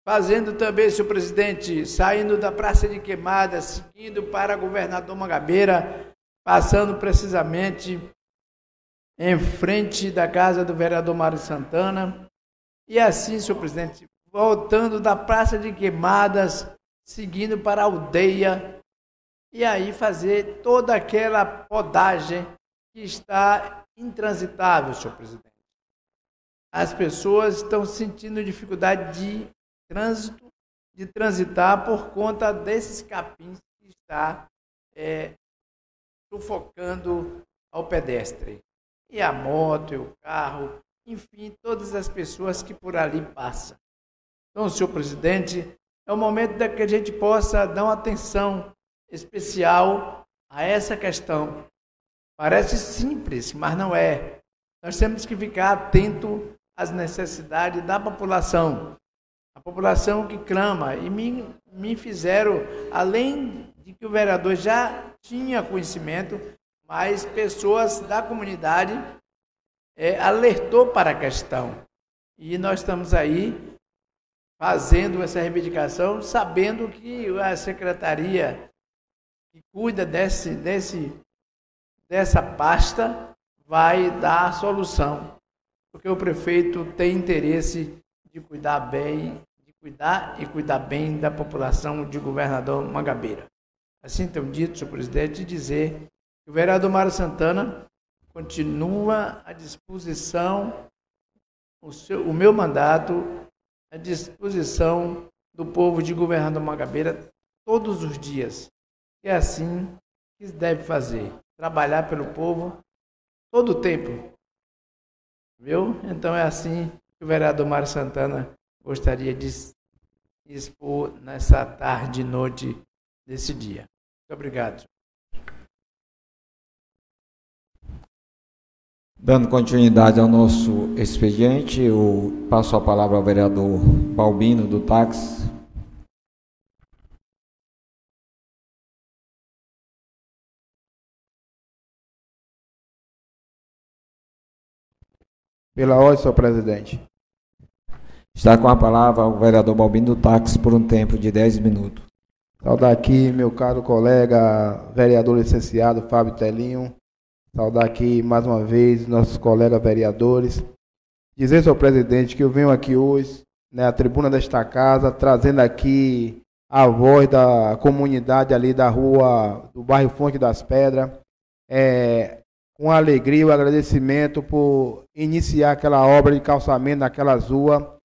[SPEAKER 1] Fazendo também, senhor presidente, saindo da Praça de Queimada, seguindo para governador Mangabeira, passando precisamente em frente da casa do vereador Mário Santana. E assim, senhor presidente, voltando da Praça de Queimadas, seguindo para a aldeia, e aí fazer toda aquela podagem que está intransitável, senhor presidente. As pessoas estão sentindo dificuldade de trânsito, de transitar por conta desses capins que está é, sufocando ao pedestre. E a moto, e o carro, enfim, todas as pessoas que por ali passam. Então, senhor presidente, é o momento da que a gente possa dar uma atenção especial a essa questão. Parece simples, mas não é. Nós temos que ficar atento às necessidades da população a população que clama, e me, me fizeram, além de que o vereador já tinha conhecimento, mas pessoas da comunidade é, alertou para a questão. E nós estamos aí fazendo essa reivindicação, sabendo que a secretaria que cuida desse, desse, dessa pasta vai dar a solução, porque o prefeito tem interesse de cuidar bem cuidar e cuidar bem da população de governador Mangabeira. Assim tenho dito, senhor presidente, dizer que o vereador Mário Santana continua à disposição, o, seu, o meu mandato à disposição do povo de governador Mangabeira todos os dias. É assim que deve fazer, trabalhar pelo povo todo o tempo. Viu? Então é assim que o vereador Mário Santana gostaria de expor nessa tarde e noite desse dia. Muito obrigado.
[SPEAKER 2] Dando continuidade ao nosso expediente, eu passo a palavra ao vereador Balbino, do táxi.
[SPEAKER 4] Pela ordem, senhor presidente.
[SPEAKER 2] Está com a palavra o vereador Balbino Táxi por um tempo de 10 minutos.
[SPEAKER 4] Saudar aqui meu caro colega, vereador licenciado Fábio Telinho. Saudar aqui mais uma vez nossos colegas vereadores. Dizer, senhor presidente, que eu venho aqui hoje, né, tribuna desta casa, trazendo aqui a voz da comunidade ali da rua, do bairro Fonte das Pedras. É, com alegria e agradecimento por iniciar aquela obra de calçamento naquela rua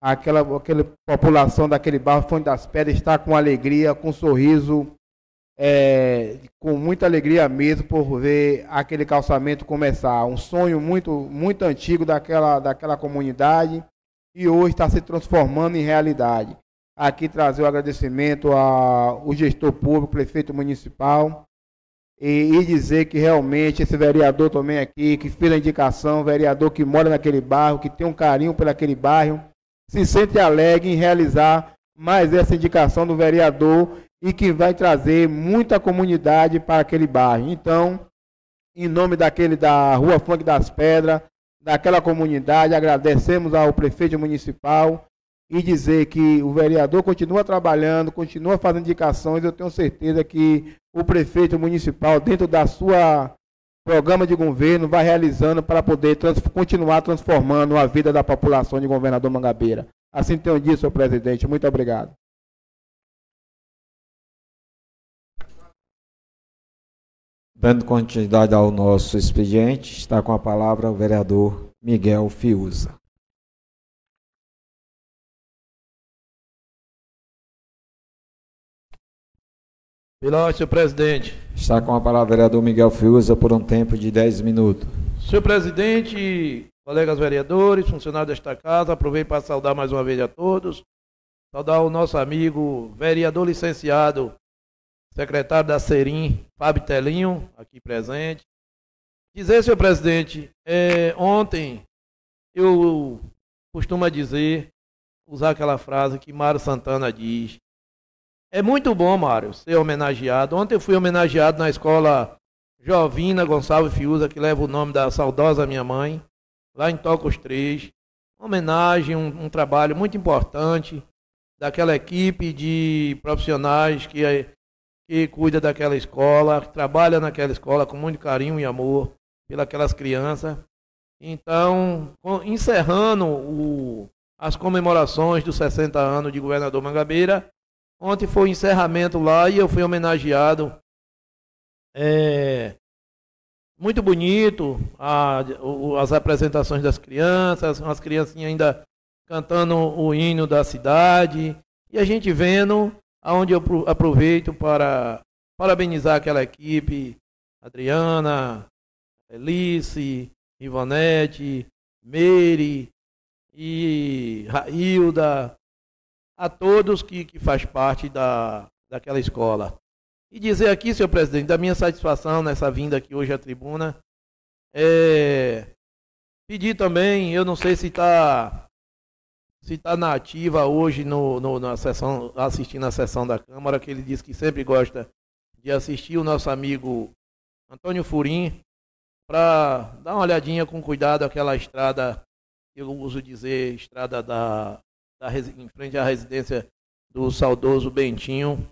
[SPEAKER 4] aquela, aquela população daquele bairro Fonte das Pedras está com alegria, com sorriso, é, com muita alegria mesmo por ver aquele calçamento começar. Um sonho muito, muito antigo daquela, daquela comunidade e hoje está se transformando em realidade. aqui trazer o agradecimento ao gestor público, prefeito municipal, e, e, dizer que realmente esse vereador também aqui, que fez a indicação, vereador que mora naquele bairro, que tem um carinho por aquele bairro, se sente alegre em realizar mais essa indicação do vereador e que vai trazer muita comunidade para aquele bairro. Então, em nome daquele da Rua Funk das Pedras, daquela comunidade, agradecemos ao prefeito municipal e dizer que o vereador continua trabalhando, continua fazendo indicações. Eu tenho certeza que o prefeito municipal, dentro da sua programa de governo, vai realizando para poder trans, continuar transformando a vida da população de governador Mangabeira. Assim tenho dito, senhor presidente. Muito obrigado.
[SPEAKER 2] Dando continuidade ao nosso expediente, está com a palavra o vereador Miguel Fiuza.
[SPEAKER 7] Pilar, senhor presidente.
[SPEAKER 2] Está com a palavra o vereador Miguel Fiuza por um tempo de 10 minutos.
[SPEAKER 7] Senhor presidente, colegas vereadores, funcionários desta casa, aproveito para saudar mais uma vez a todos. Saudar o nosso amigo vereador licenciado, secretário da Serim, Fábio Telinho, aqui presente. Dizer, senhor presidente, é, ontem eu costumo dizer, usar aquela frase que Mário Santana diz, é muito bom, Mário, ser homenageado. Ontem eu fui homenageado na escola Jovina Gonçalves Fiuza, que leva o nome da saudosa minha mãe, lá em Tocos 3. Homenagem, um, um trabalho muito importante daquela equipe de profissionais que, que cuida daquela escola, que trabalha naquela escola com muito carinho e amor pelas crianças. Então, encerrando o, as comemorações dos 60 anos de governador Mangabeira, Ontem foi o encerramento lá e eu fui homenageado. É, muito bonito a, as apresentações das crianças, as criancinhas ainda cantando o hino da cidade. E a gente vendo, aonde eu aproveito para parabenizar aquela equipe, Adriana, Elice, Ivonete, Meire e Railda, a todos que, que faz parte da, daquela escola. E dizer aqui, senhor presidente, da minha satisfação nessa vinda aqui hoje à tribuna, é, pedir também, eu não sei se está se tá na ativa hoje no, no, na sessão, assistindo a sessão da Câmara, que ele diz que sempre gosta de assistir o nosso amigo Antônio Furim, para dar uma olhadinha com cuidado aquela estrada, eu uso dizer, estrada da da, em frente à residência do saudoso Bentinho,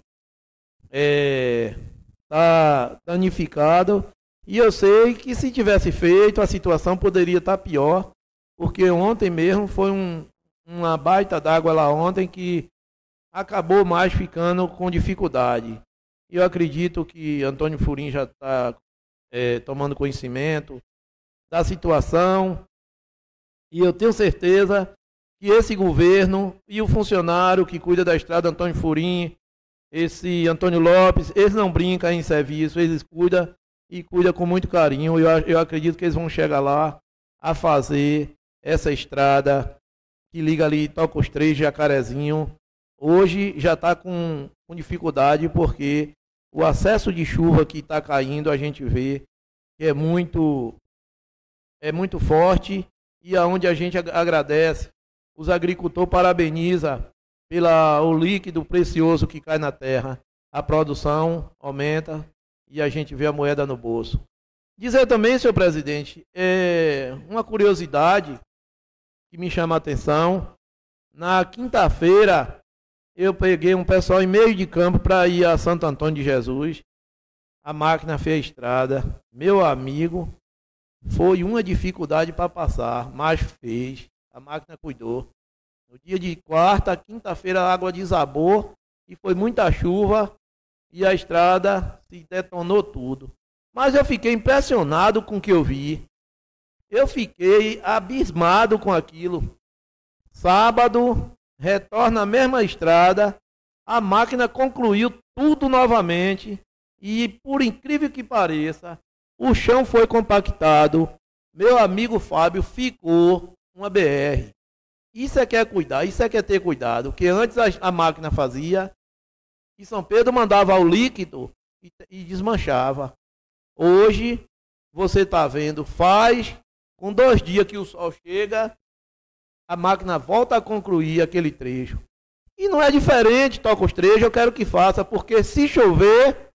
[SPEAKER 7] é, tá danificado. E eu sei que se tivesse feito, a situação poderia estar tá pior, porque ontem mesmo foi um, uma baita d'água lá ontem que acabou mais ficando com dificuldade. Eu acredito que Antônio Furim já está é, tomando conhecimento da situação. E eu tenho certeza que esse governo e o funcionário que cuida da estrada, Antônio Furim, esse Antônio Lopes, eles não brincam em serviço, eles cuidam e cuidam com muito carinho. Eu, eu acredito que eles vão chegar lá a fazer essa estrada que liga ali Tocos 3, Jacarezinho. Hoje já está com, com dificuldade porque o acesso de chuva que está caindo a gente vê que é muito é muito forte e aonde a gente agradece os agricultores parabenizam pelo líquido precioso que cai na terra. A produção aumenta e a gente vê a moeda no bolso. Dizer também, senhor presidente, é uma curiosidade que me chama a atenção. Na quinta-feira, eu peguei um pessoal em meio de campo para ir a Santo Antônio de Jesus. A máquina fez a estrada. Meu amigo, foi uma dificuldade para passar, mas fez a máquina cuidou. No dia de quarta, quinta-feira, a água desabou e foi muita chuva e a estrada se detonou tudo. Mas eu fiquei impressionado com o que eu vi. Eu fiquei abismado com aquilo. Sábado, retorna a mesma estrada, a máquina concluiu tudo novamente e, por incrível que pareça, o chão foi compactado. Meu amigo Fábio ficou uma BR. Isso é que é cuidar, isso é que é ter cuidado. Que antes a, a máquina fazia, e São Pedro mandava o líquido e, e desmanchava. Hoje, você está vendo, faz, com dois dias que o sol chega, a máquina volta a concluir aquele trecho. E não é diferente, toca os trechos, eu quero que faça, porque se chover,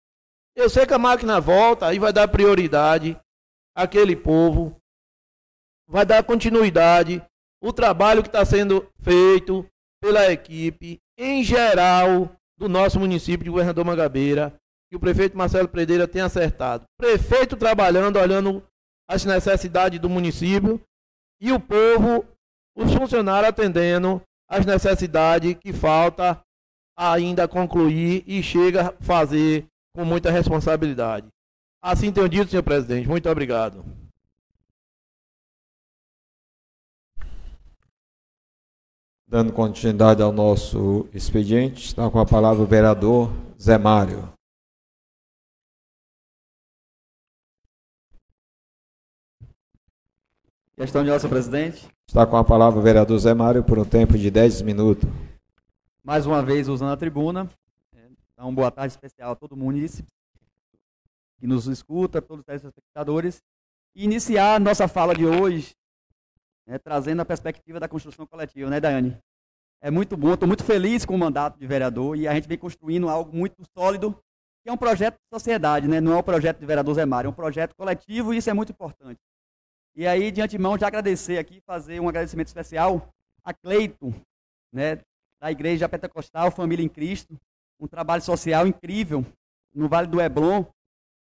[SPEAKER 7] eu sei que a máquina volta, aí vai dar prioridade àquele povo, vai dar continuidade. O trabalho que está sendo feito pela equipe, em geral, do nosso município de Governador Mangabeira, que o prefeito Marcelo Predeira tem acertado. Prefeito trabalhando, olhando as necessidades do município e o povo, os funcionários atendendo as necessidades que falta ainda concluir e chega a fazer com muita responsabilidade. Assim tenho dito, senhor presidente. Muito obrigado.
[SPEAKER 2] Dando continuidade ao nosso expediente, está com a palavra o vereador Zé Mário.
[SPEAKER 6] Questão de ordem, presidente.
[SPEAKER 2] Está com a palavra o vereador Zé Mário por um tempo de 10 minutos.
[SPEAKER 6] Mais uma vez usando a tribuna. É, Dá uma boa tarde especial a todo município que nos escuta, a todos os telespectadores. E iniciar a nossa fala de hoje né, trazendo a perspectiva da construção coletiva, né, Daiane? É muito bom, estou muito feliz com o mandato de vereador e a gente vem construindo algo muito sólido, que é um projeto de sociedade, né? não é um projeto de vereador Zé Mário, é um projeto coletivo e isso é muito importante. E aí, de antemão, já agradecer aqui, fazer um agradecimento especial a Cleito, né, da Igreja Pentecostal Família em Cristo, um trabalho social incrível no Vale do Heblon.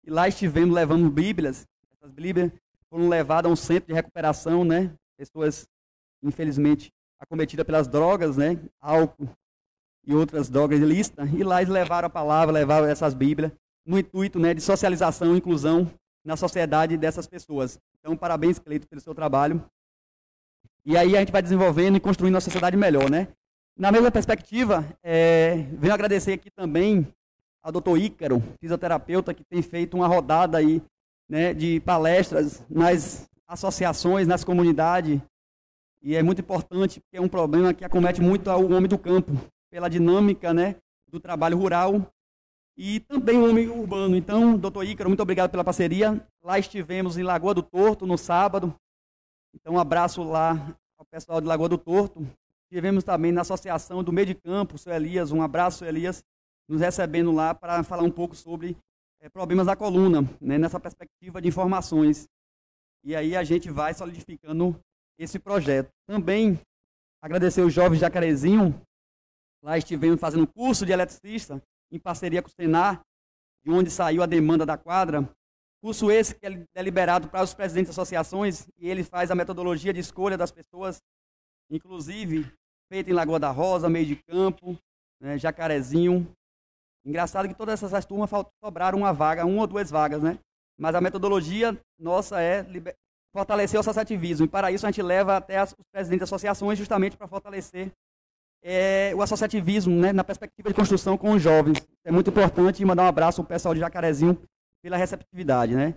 [SPEAKER 6] E lá estivemos levando Bíblias. Essas Bíblias foram levadas a um centro de recuperação, né? Pessoas, infelizmente, acometidas pelas drogas, né? Álcool e outras drogas ilícitas. E lá eles levaram a palavra, levaram essas Bíblias, no intuito né, de socialização e inclusão na sociedade dessas pessoas. Então, parabéns, Cleito, pelo seu trabalho. E aí a gente vai desenvolvendo e construindo uma sociedade melhor, né? Na mesma perspectiva, é, venho agradecer aqui também ao doutor Ícaro, fisioterapeuta, que tem feito uma rodada aí, né, de palestras nas associações, nas comunidades. E é muito importante, porque é um problema que acomete muito o homem do campo, pela dinâmica né, do trabalho rural e também o homem urbano. Então, doutor Ícaro, muito obrigado pela parceria. Lá estivemos em Lagoa do Torto no sábado. Então, um abraço lá ao pessoal de Lagoa do Torto. Estivemos também na Associação do Meio de Campo, seu Elias. Um abraço, Elias, nos recebendo lá para falar um pouco sobre é, problemas da coluna, né, nessa perspectiva de informações. E aí a gente vai solidificando esse projeto. Também agradecer o jovem Jacarezinho. Lá estivemos fazendo curso de eletricista em parceria com o Senar, de onde saiu a demanda da quadra. Curso esse que é liberado para os presidentes de associações e ele faz a metodologia de escolha das pessoas, inclusive feita em Lagoa da Rosa, Meio de Campo, né, Jacarezinho. Engraçado que todas essas turmas sobraram uma vaga, uma ou duas vagas, né? Mas a metodologia nossa é fortalecer o associativismo. E para isso a gente leva até os presidentes de associações justamente para fortalecer é, o associativismo né, na perspectiva de construção com os jovens. É muito importante mandar um abraço ao pessoal de Jacarezinho pela receptividade. Né?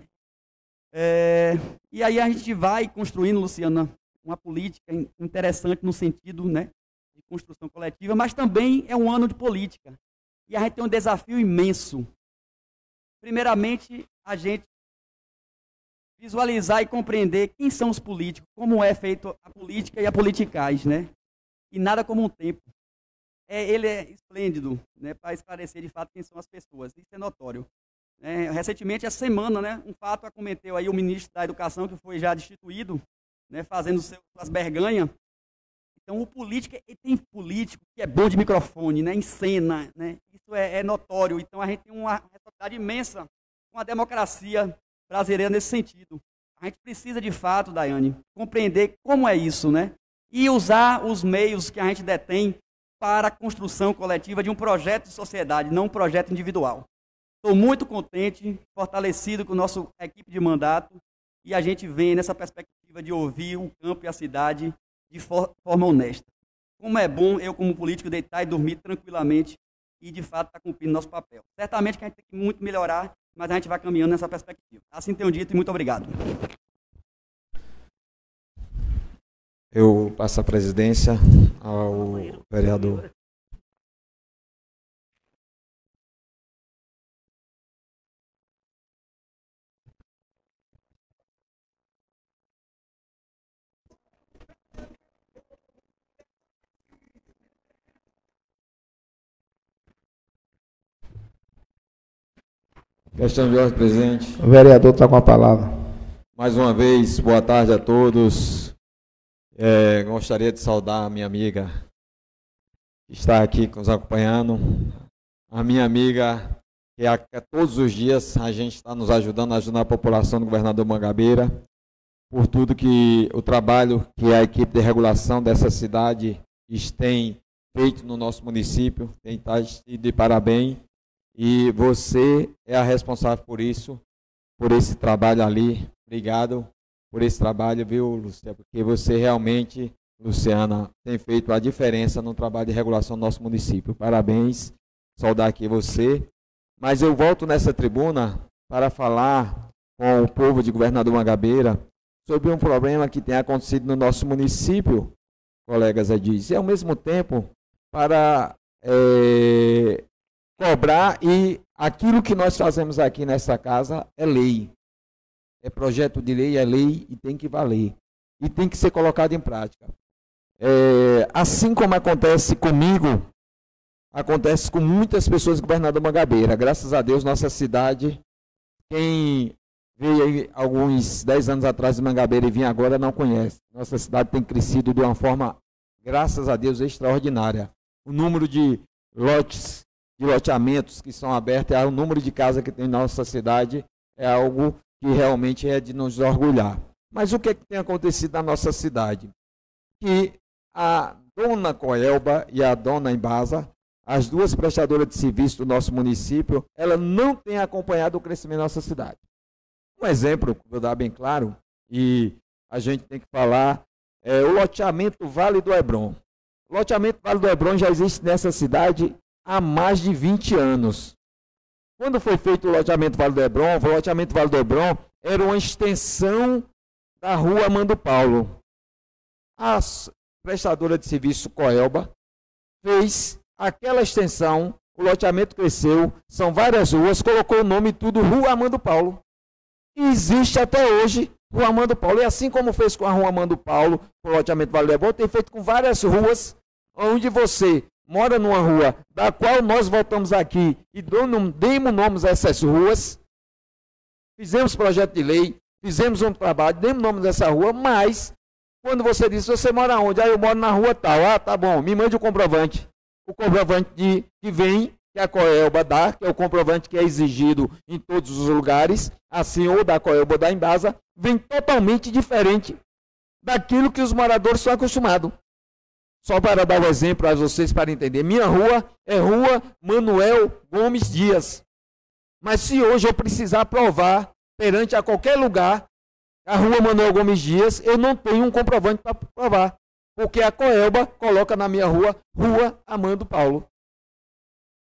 [SPEAKER 6] É, e aí a gente vai construindo, Luciana, uma política interessante no sentido né, de construção coletiva, mas também é um ano de política. E a gente tem um desafio imenso. Primeiramente, a gente visualizar e compreender quem são os políticos, como é feita a política e a politicagem, né? E nada como um tempo. É, ele é esplêndido, né, para esclarecer de fato quem são as pessoas. Isso é notório. É, recentemente, essa semana, né, um fato acometeu aí o ministro da Educação, que foi já destituído, né, fazendo suas berganhas. Então, o político, tem político que é bom de microfone, né, em cena, né, isso é, é notório. Então, a gente tem uma responsabilidade imensa com a democracia brasileira nesse sentido. A gente precisa, de fato, Daiane, compreender como é isso, né? E usar os meios que a gente detém para a construção coletiva de um projeto de sociedade, não um projeto individual. Estou muito contente, fortalecido com a nossa equipe de mandato e a gente vem nessa perspectiva de ouvir o campo e a cidade de forma honesta. Como é bom eu, como político, deitar e dormir tranquilamente e, de fato, estar tá cumprindo nosso papel. Certamente que a gente tem que muito melhorar mas a gente vai caminhando nessa perspectiva. Assim tenho dito e muito obrigado.
[SPEAKER 2] eu passo a presidência ao vereador. Questão de ordem, presidente.
[SPEAKER 4] O vereador está com a palavra.
[SPEAKER 2] Mais uma vez, boa tarde a todos. É, gostaria de saudar a minha amiga que está aqui nos acompanhando. A minha amiga, que a, que todos os dias a gente está nos ajudando, ajudando a população do governador Mangabeira, por tudo que o trabalho que a equipe de regulação dessa cidade tem feito no nosso município. Tem estar de parabéns. E você é a responsável por isso, por esse trabalho ali. Obrigado por esse trabalho, viu, Luciana? Porque você realmente, Luciana, tem feito a diferença no trabalho de regulação do nosso município. Parabéns, saudar aqui você. Mas eu volto nessa tribuna para falar com o povo de Governador Mangabeira sobre um problema que tem acontecido no nosso município, colegas Edis, e ao mesmo tempo para é, cobrar e aquilo que nós fazemos aqui nessa casa é lei. É projeto de lei, é lei e tem que valer. E tem que ser colocado em prática. É, assim como acontece comigo, acontece com muitas pessoas do governador Mangabeira. Graças a Deus, nossa cidade, quem veio alguns 10 anos atrás de Mangabeira e vinha agora não conhece. Nossa cidade tem crescido de uma forma, graças a Deus, extraordinária. O número de lotes de loteamentos que são abertos, é o número de casas que tem na nossa cidade, é algo que realmente é de nos orgulhar. Mas o que, é que tem acontecido na nossa cidade? Que a dona Coelba e a dona Embasa, as duas prestadoras de serviço do nosso município, ela não têm acompanhado o crescimento da nossa cidade. Um exemplo, vou dar bem claro, e a gente tem que falar, é o loteamento Vale do Hebron. O loteamento Vale do Hebron já existe nessa cidade há mais de 20 anos. Quando foi feito o loteamento Vale do Hebron, o loteamento Vale do Hebron era uma extensão da rua Amando Paulo. A prestadora de serviço Coelba fez aquela extensão, o loteamento cresceu, são várias ruas, colocou o nome tudo Rua Amando Paulo. E existe até hoje Rua Amando Paulo. E assim como fez com a Rua Amando Paulo, o loteamento Vale do Hebron, tem feito com várias ruas onde você mora numa rua da qual nós voltamos aqui e demos nomes a essas ruas, fizemos projeto de lei, fizemos um trabalho, demos nomes dessa rua, mas quando você diz, você mora onde? Ah, eu moro na rua tal. Ah, tá bom, me mande o comprovante. O comprovante de, que vem, que a Coelba dá, que é o comprovante que é exigido em todos os lugares, assim ou da Coelba ou da Embasa, vem totalmente diferente daquilo que os moradores são acostumados. Só para dar o um exemplo a vocês para entender. Minha rua é Rua Manuel Gomes Dias. Mas se hoje eu precisar provar perante a qualquer lugar a Rua Manuel Gomes Dias, eu não tenho um comprovante para provar. Porque a Coelba coloca na minha rua Rua Amando Paulo.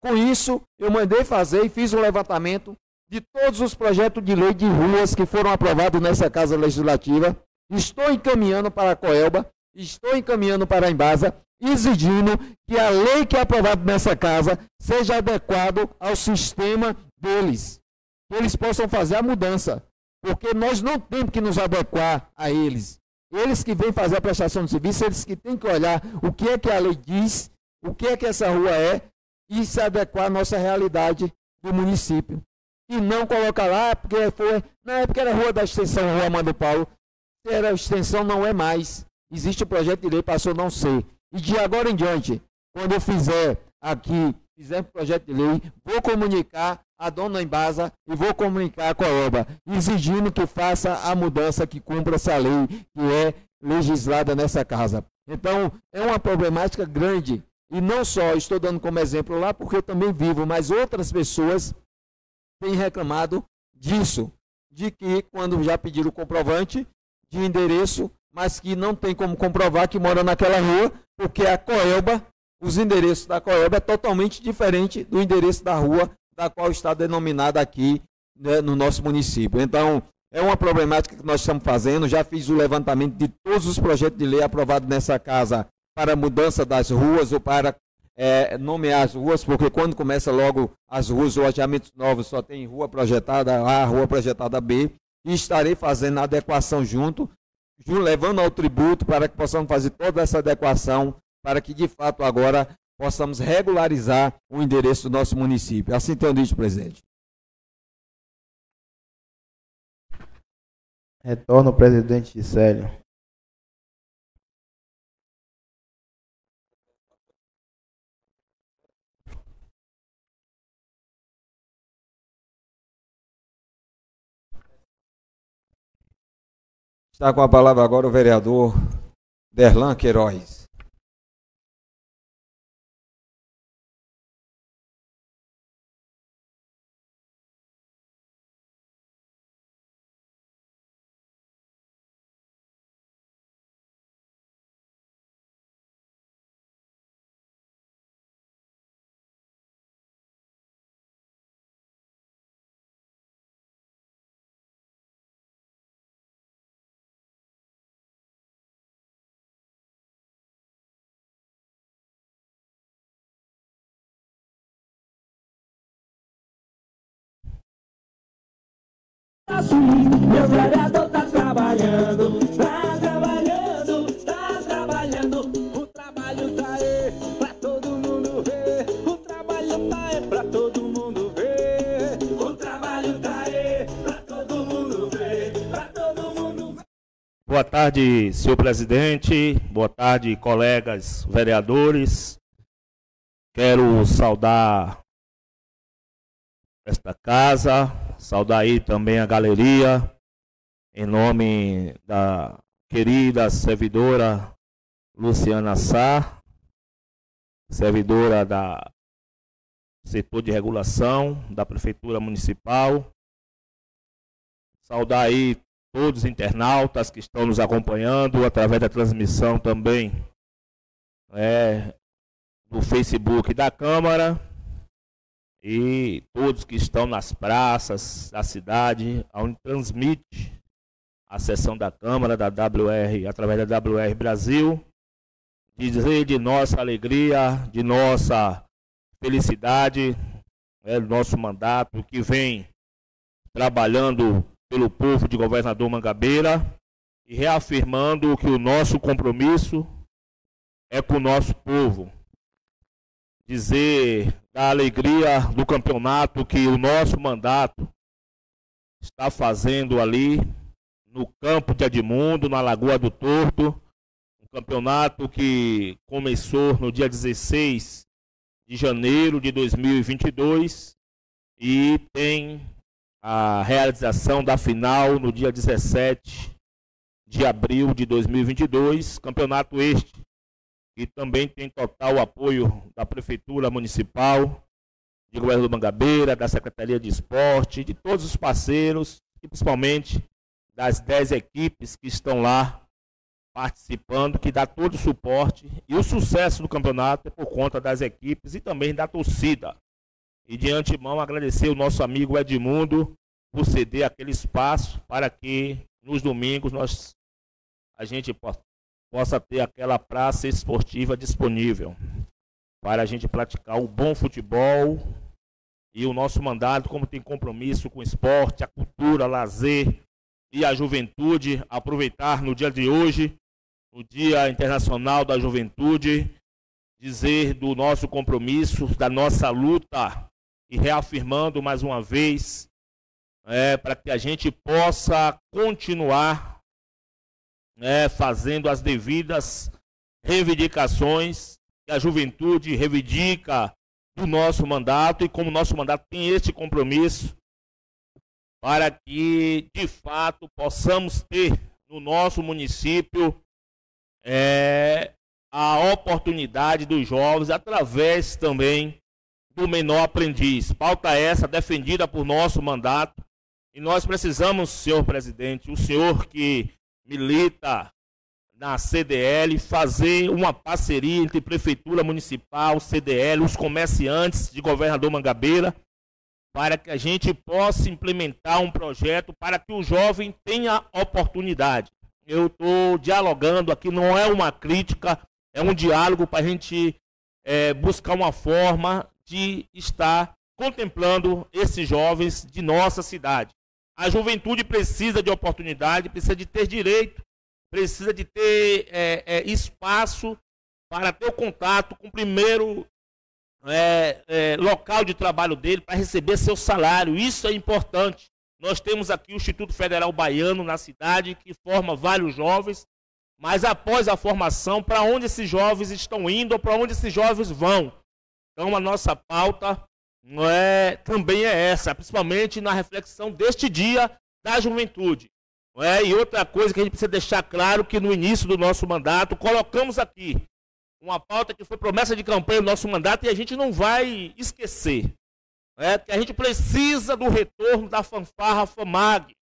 [SPEAKER 2] Com isso, eu mandei fazer e fiz um levantamento de todos os projetos de lei de ruas que foram aprovados nessa Casa Legislativa. Estou encaminhando para a Coelba estou encaminhando para a Embasa, exigindo que a lei que é aprovada nessa casa seja adequada ao sistema deles. Que eles possam fazer a mudança. Porque nós não temos que nos adequar a eles. Eles que vêm fazer a prestação de serviço, eles que têm que olhar o que é que a lei diz, o que é que essa rua é, e se adequar à nossa realidade do município. E não colocar lá, porque foi. Na época era rua da extensão, Rua Amado Paulo. Era a extensão, não é mais existe o projeto de lei, passou a não ser. E de agora em diante, quando eu fizer aqui, fizer um projeto de lei, vou comunicar a dona Embasa e vou comunicar com a OBA, exigindo que faça a mudança que cumpra essa lei que é legislada nessa casa. Então, é uma problemática grande. E não só estou dando como exemplo lá, porque eu também vivo, mas outras pessoas têm reclamado disso. De que, quando já pediram o comprovante de endereço, mas que não tem como comprovar que mora naquela rua, porque a Coelba, os endereços da Coelba é totalmente diferente do endereço da rua da qual está denominada aqui né, no nosso município. Então, É uma problemática que nós estamos fazendo. Já fiz o levantamento de todos os projetos de lei aprovados nessa casa para mudança das ruas ou para é, nomear as ruas, porque quando começa logo as ruas, os loteamentos novos, só tem rua projetada A, rua projetada B, e estarei fazendo a adequação junto, levando ao tributo para que possamos fazer toda essa adequação, para que de fato agora possamos regularizar o endereço do nosso município. Assim tenho dito, presidente.
[SPEAKER 4] Retorno, presidente Célio.
[SPEAKER 2] Está com a palavra agora o vereador Derlan Queiroz.
[SPEAKER 9] Meu vereador tá trabalhando, tá trabalhando, tá trabalhando. O trabalho aí todo mundo ver. O trabalho aí todo mundo ver. O trabalho aí todo mundo ver.
[SPEAKER 5] Boa tarde, senhor presidente. Boa tarde, colegas vereadores. Quero saudar esta casa, saudar aí também a galeria, em nome da querida servidora Luciana Sá, servidora da setor de regulação da Prefeitura Municipal. Saudar aí todos os internautas que estão nos acompanhando através da transmissão também é, do Facebook da Câmara e todos que estão nas praças da cidade, onde transmite a sessão da Câmara, da WR, através da WR Brasil, dizer de nossa alegria, de nossa felicidade, é, do nosso mandato que vem trabalhando pelo povo de governador Mangabeira e reafirmando que o nosso compromisso é com o nosso povo. Dizer da alegria do campeonato que o nosso mandato está fazendo ali no campo de Edmundo, na Lagoa do Torto. Um campeonato que começou no dia 16 de janeiro de 2022 e tem a realização da final no dia 17 de abril de 2022. Campeonato este que também tem total apoio da Prefeitura Municipal, de Governo do Mangabeira, da Secretaria de Esporte, de todos os parceiros, e principalmente das 10 equipes que estão lá participando, que dá todo o suporte. E o sucesso do campeonato é por conta das equipes e também da torcida. E de antemão agradecer o nosso amigo Edmundo por ceder aquele espaço para que nos domingos nós a gente possa ter aquela praça esportiva disponível para a gente praticar o bom futebol e o nosso mandato, como tem compromisso com o esporte, a cultura, lazer, e a juventude aproveitar no dia de hoje, no Dia Internacional da Juventude, dizer do nosso compromisso, da nossa luta e reafirmando mais uma vez é, para que a gente possa continuar é, fazendo as devidas reivindicações que a juventude reivindica do nosso mandato e como nosso mandato tem este compromisso para que, de fato, possamos ter no nosso município é, a oportunidade dos jovens, através também do menor aprendiz. Pauta essa defendida por nosso mandato. E nós precisamos, senhor presidente, o senhor que milita na CDL, fazer uma parceria entre Prefeitura Municipal, CDL, os comerciantes de Governador Mangabeira, para que a gente possa implementar um projeto para que o jovem tenha oportunidade. Eu estou dialogando aqui, não é uma crítica, é um diálogo para a gente é, buscar uma forma de estar contemplando esses jovens de nossa cidade. A juventude precisa de oportunidade, precisa de ter direito, precisa de ter é, é, espaço para ter o contato com o primeiro é, é, local de trabalho dele para receber seu salário. Isso é importante. Nós temos aqui o Instituto Federal Baiano na cidade, que forma vários jovens, mas após a formação, para onde esses jovens estão indo ou para onde esses jovens vão? Então, a nossa pauta não é, também é essa, principalmente na reflexão deste dia da juventude. Não é? E outra coisa que a gente precisa deixar claro que no início do nosso mandato colocamos aqui uma pauta que foi promessa de campanha do nosso mandato e a gente não vai esquecer. É, que a gente precisa do retorno da fanfarra FAMAG.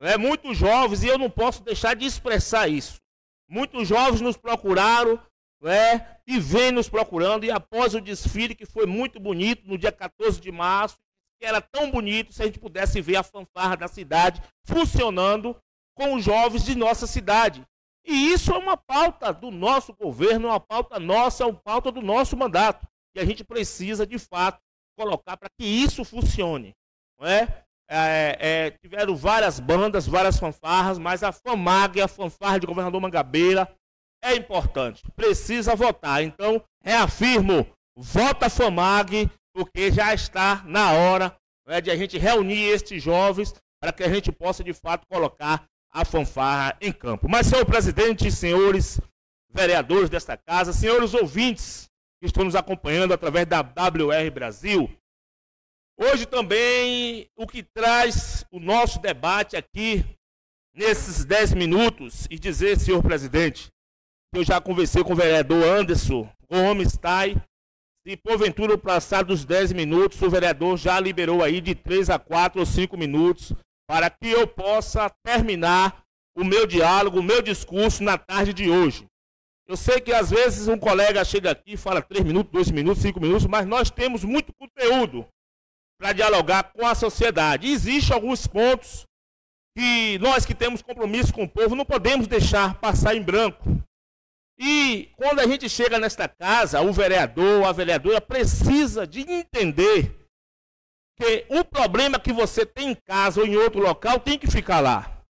[SPEAKER 5] É, muitos jovens, e eu não posso deixar de expressar isso. Muitos jovens nos procuraram é, e vêm nos procurando, e após o desfile, que foi muito bonito, no dia 14 de março, que era tão bonito se a gente pudesse ver a fanfarra da cidade funcionando com os jovens de nossa cidade. E isso é uma pauta do nosso governo, é uma pauta nossa, é uma pauta do nosso mandato. E a gente precisa, de fato, colocar para que isso funcione. Não é? É, é, tiveram várias bandas, várias fanfarras, mas a FAMAG, a fanfarra de governador Mangabeira, é importante. Precisa votar. Então, reafirmo, vota FAMAG, porque já está na hora é, de a gente reunir estes jovens para que a gente possa, de fato, colocar a fanfarra em campo. Mas, senhor presidente, senhores vereadores desta casa, senhores ouvintes que estão nos acompanhando através da WR Brasil, hoje também o que traz o nosso debate aqui nesses 10 minutos e dizer, senhor presidente, eu já conversei com o vereador Anderson Gomes Tai, se porventura passar dos 10 minutos, o vereador já liberou aí de 3 a 4 ou 5 minutos para que eu possa terminar o meu diálogo, o meu discurso na tarde de hoje. Eu sei que às vezes um colega chega aqui e fala três minutos, dois minutos, cinco minutos, mas nós temos muito conteúdo para dialogar com a sociedade. Existem alguns pontos que nós que temos compromisso com o povo não podemos deixar passar em branco. E quando a gente chega nesta casa, o vereador, a vereadora precisa de entender que o problema que você tem em casa ou em outro local tem que ficar lá.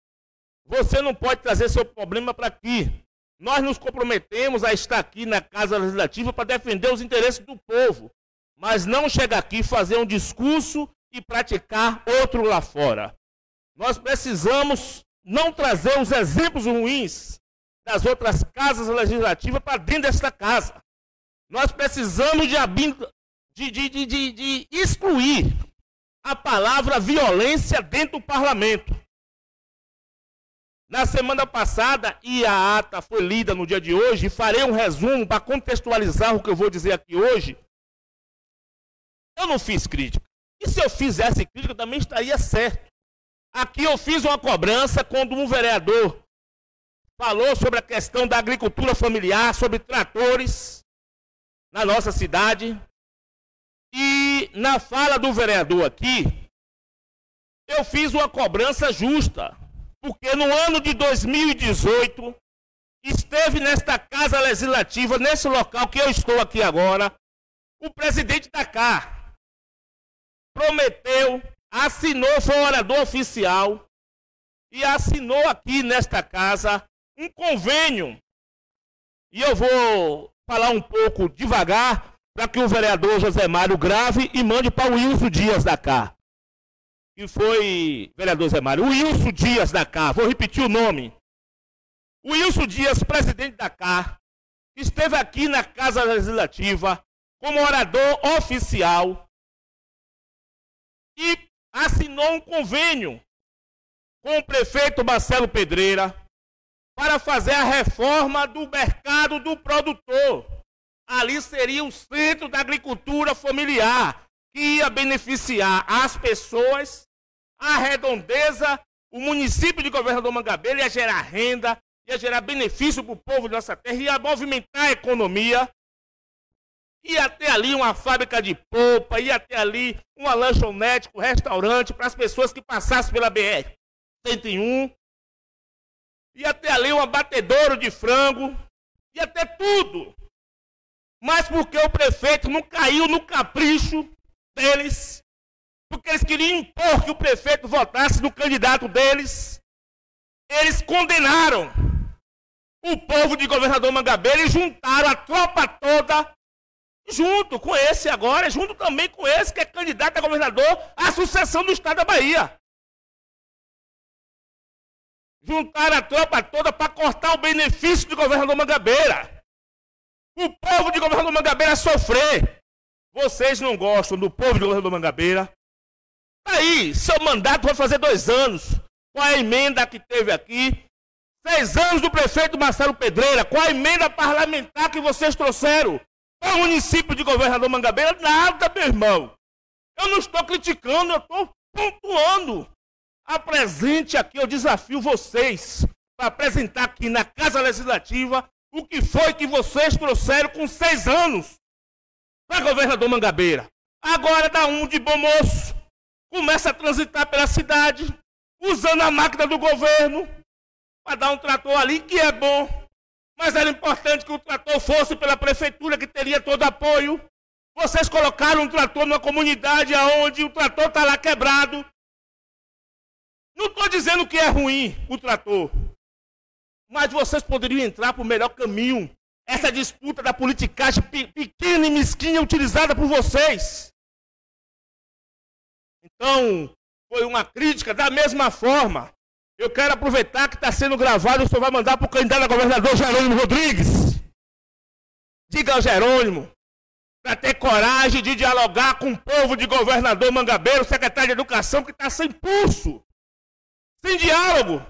[SPEAKER 5] Você não pode trazer seu problema para aqui. Nós nos comprometemos a estar aqui na Casa Legislativa para defender os interesses do povo, mas não chegar aqui fazer um discurso e praticar outro lá fora. Nós precisamos não trazer os exemplos ruins das outras casas legislativas para dentro desta casa. Nós precisamos de, de, de, de, excluir a palavra violência dentro do parlamento. Na semana passada, e a ata foi lida no dia de hoje, farei um resumo para contextualizar o que eu vou dizer aqui hoje. Eu não fiz crítica. E se eu fizesse crítica, também estaria certo. Aqui eu fiz uma cobrança quando um vereador falou sobre a questão da agricultura familiar, sobre tratores na nossa cidade. E na fala do vereador aqui, eu fiz uma cobrança justa, porque no ano de 2018 esteve nesta casa legislativa, nesse local que eu estou aqui agora, o presidente da CAR prometeu, assinou, foi orador oficial e assinou aqui nesta casa um convênio. E eu vou falar um pouco devagar para que o vereador José Mário grave e mande para o Wilson Dias da cá. Que foi, vereador José Mário, o Wilson Dias da cá, vou repetir o nome. O Wilson Dias, presidente da cá, esteve aqui na Casa Legislativa como orador oficial e assinou um convênio com o prefeito Marcelo Pedreira para fazer a reforma do mercado do produtor ali seria o centro da agricultura familiar, que ia beneficiar as pessoas, a redondeza, o município de Governador Mangabeira ia gerar renda, ia gerar benefício para o povo de nossa terra, ia movimentar a economia. ia ter ali uma fábrica de polpa, ia ter ali uma lanchonete com restaurante para as pessoas que passassem pela BR 101, ia ter ali um abatedouro de frango, ia ter tudo. Mas porque o prefeito não caiu no capricho deles, porque eles queriam impor que o prefeito votasse no candidato deles, eles condenaram o povo de governador Mangabeira e juntaram a tropa toda, junto com esse agora, junto também com esse que é candidato a governador à sucessão do estado da Bahia. Juntaram a tropa toda para cortar o benefício do governador Mangabeira. O povo de governador Mangabeira sofrer. Vocês não gostam do povo de governador Mangabeira? Tá aí, seu mandato vai fazer dois anos. Com a emenda que teve aqui. Seis anos do prefeito Marcelo Pedreira. Com a emenda parlamentar que vocês trouxeram para o município de governador Mangabeira. Nada, meu irmão. Eu não estou criticando, eu estou pontuando. Apresente aqui, eu desafio vocês para apresentar aqui na Casa Legislativa o que foi que vocês trouxeram com seis anos para governador Mangabeira. Agora dá um de bom moço, começa a transitar pela cidade, usando a máquina do governo para dar um trator ali que é bom, mas era importante que o trator fosse pela prefeitura que teria todo apoio. Vocês colocaram um trator numa comunidade onde o trator está lá quebrado, não estou dizendo que é ruim o trator. Mas vocês poderiam entrar para o melhor caminho. Essa disputa da politicagem pequena e mesquinha utilizada por vocês. Então, foi uma crítica da mesma forma. Eu quero aproveitar que está sendo gravado, o senhor vai mandar para o candidato a governador Jerônimo Rodrigues. Diga ao Jerônimo, para ter coragem de dialogar com o povo de governador Mangabeiro, secretário de Educação, que está sem pulso sem diálogo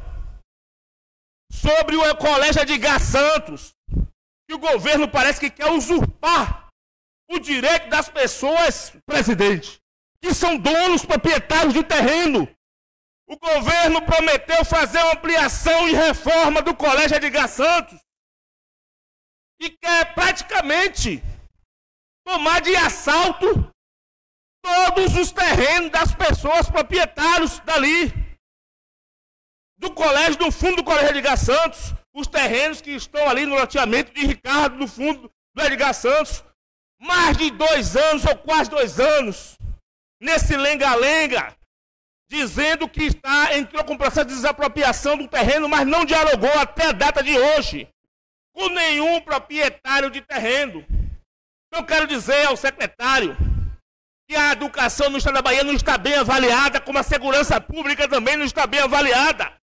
[SPEAKER 5] sobre o colégio Edgar Santos, que o governo parece que quer usurpar o direito das pessoas, presidente, que são donos proprietários de terreno. O governo prometeu fazer uma ampliação e reforma do colégio Edgar Santos e quer praticamente tomar de assalto todos os terrenos das pessoas proprietários dali do colégio, do fundo do colégio Edgar Santos, os terrenos que estão ali no loteamento de Ricardo, no fundo do Edgar Santos, mais de dois anos ou quase dois anos, nesse lenga-lenga, dizendo que está, entrou com processo de desapropriação do terreno, mas não dialogou até a data de hoje com nenhum proprietário de terreno. Eu quero dizer ao secretário que a educação no estado da Bahia não está bem avaliada, como a segurança pública também não está bem avaliada.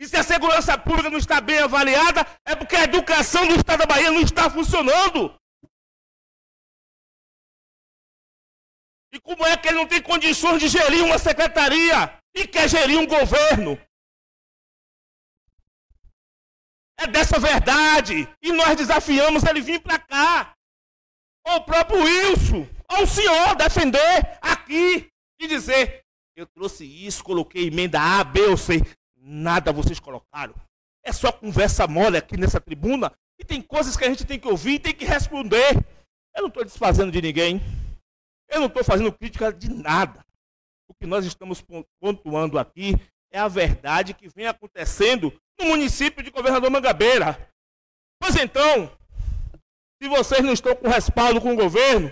[SPEAKER 5] E se a segurança pública não está bem avaliada, é porque a educação do Estado da Bahia não está funcionando. E como é que ele não tem condições de gerir uma secretaria e quer gerir um governo? É dessa verdade. E nós desafiamos ele vir para cá. Ou o próprio Wilson, ou o senhor defender aqui e dizer: eu trouxe isso, coloquei emenda A, B ou C. Nada vocês colocaram. É só conversa mole aqui nessa tribuna. E tem coisas que a gente tem que ouvir e tem que responder. Eu não estou desfazendo de ninguém. Eu não estou fazendo crítica de nada. O que nós estamos pontuando aqui é a verdade que vem acontecendo no município de Governador Mangabeira. Pois então, se vocês não estão com respaldo com o governo,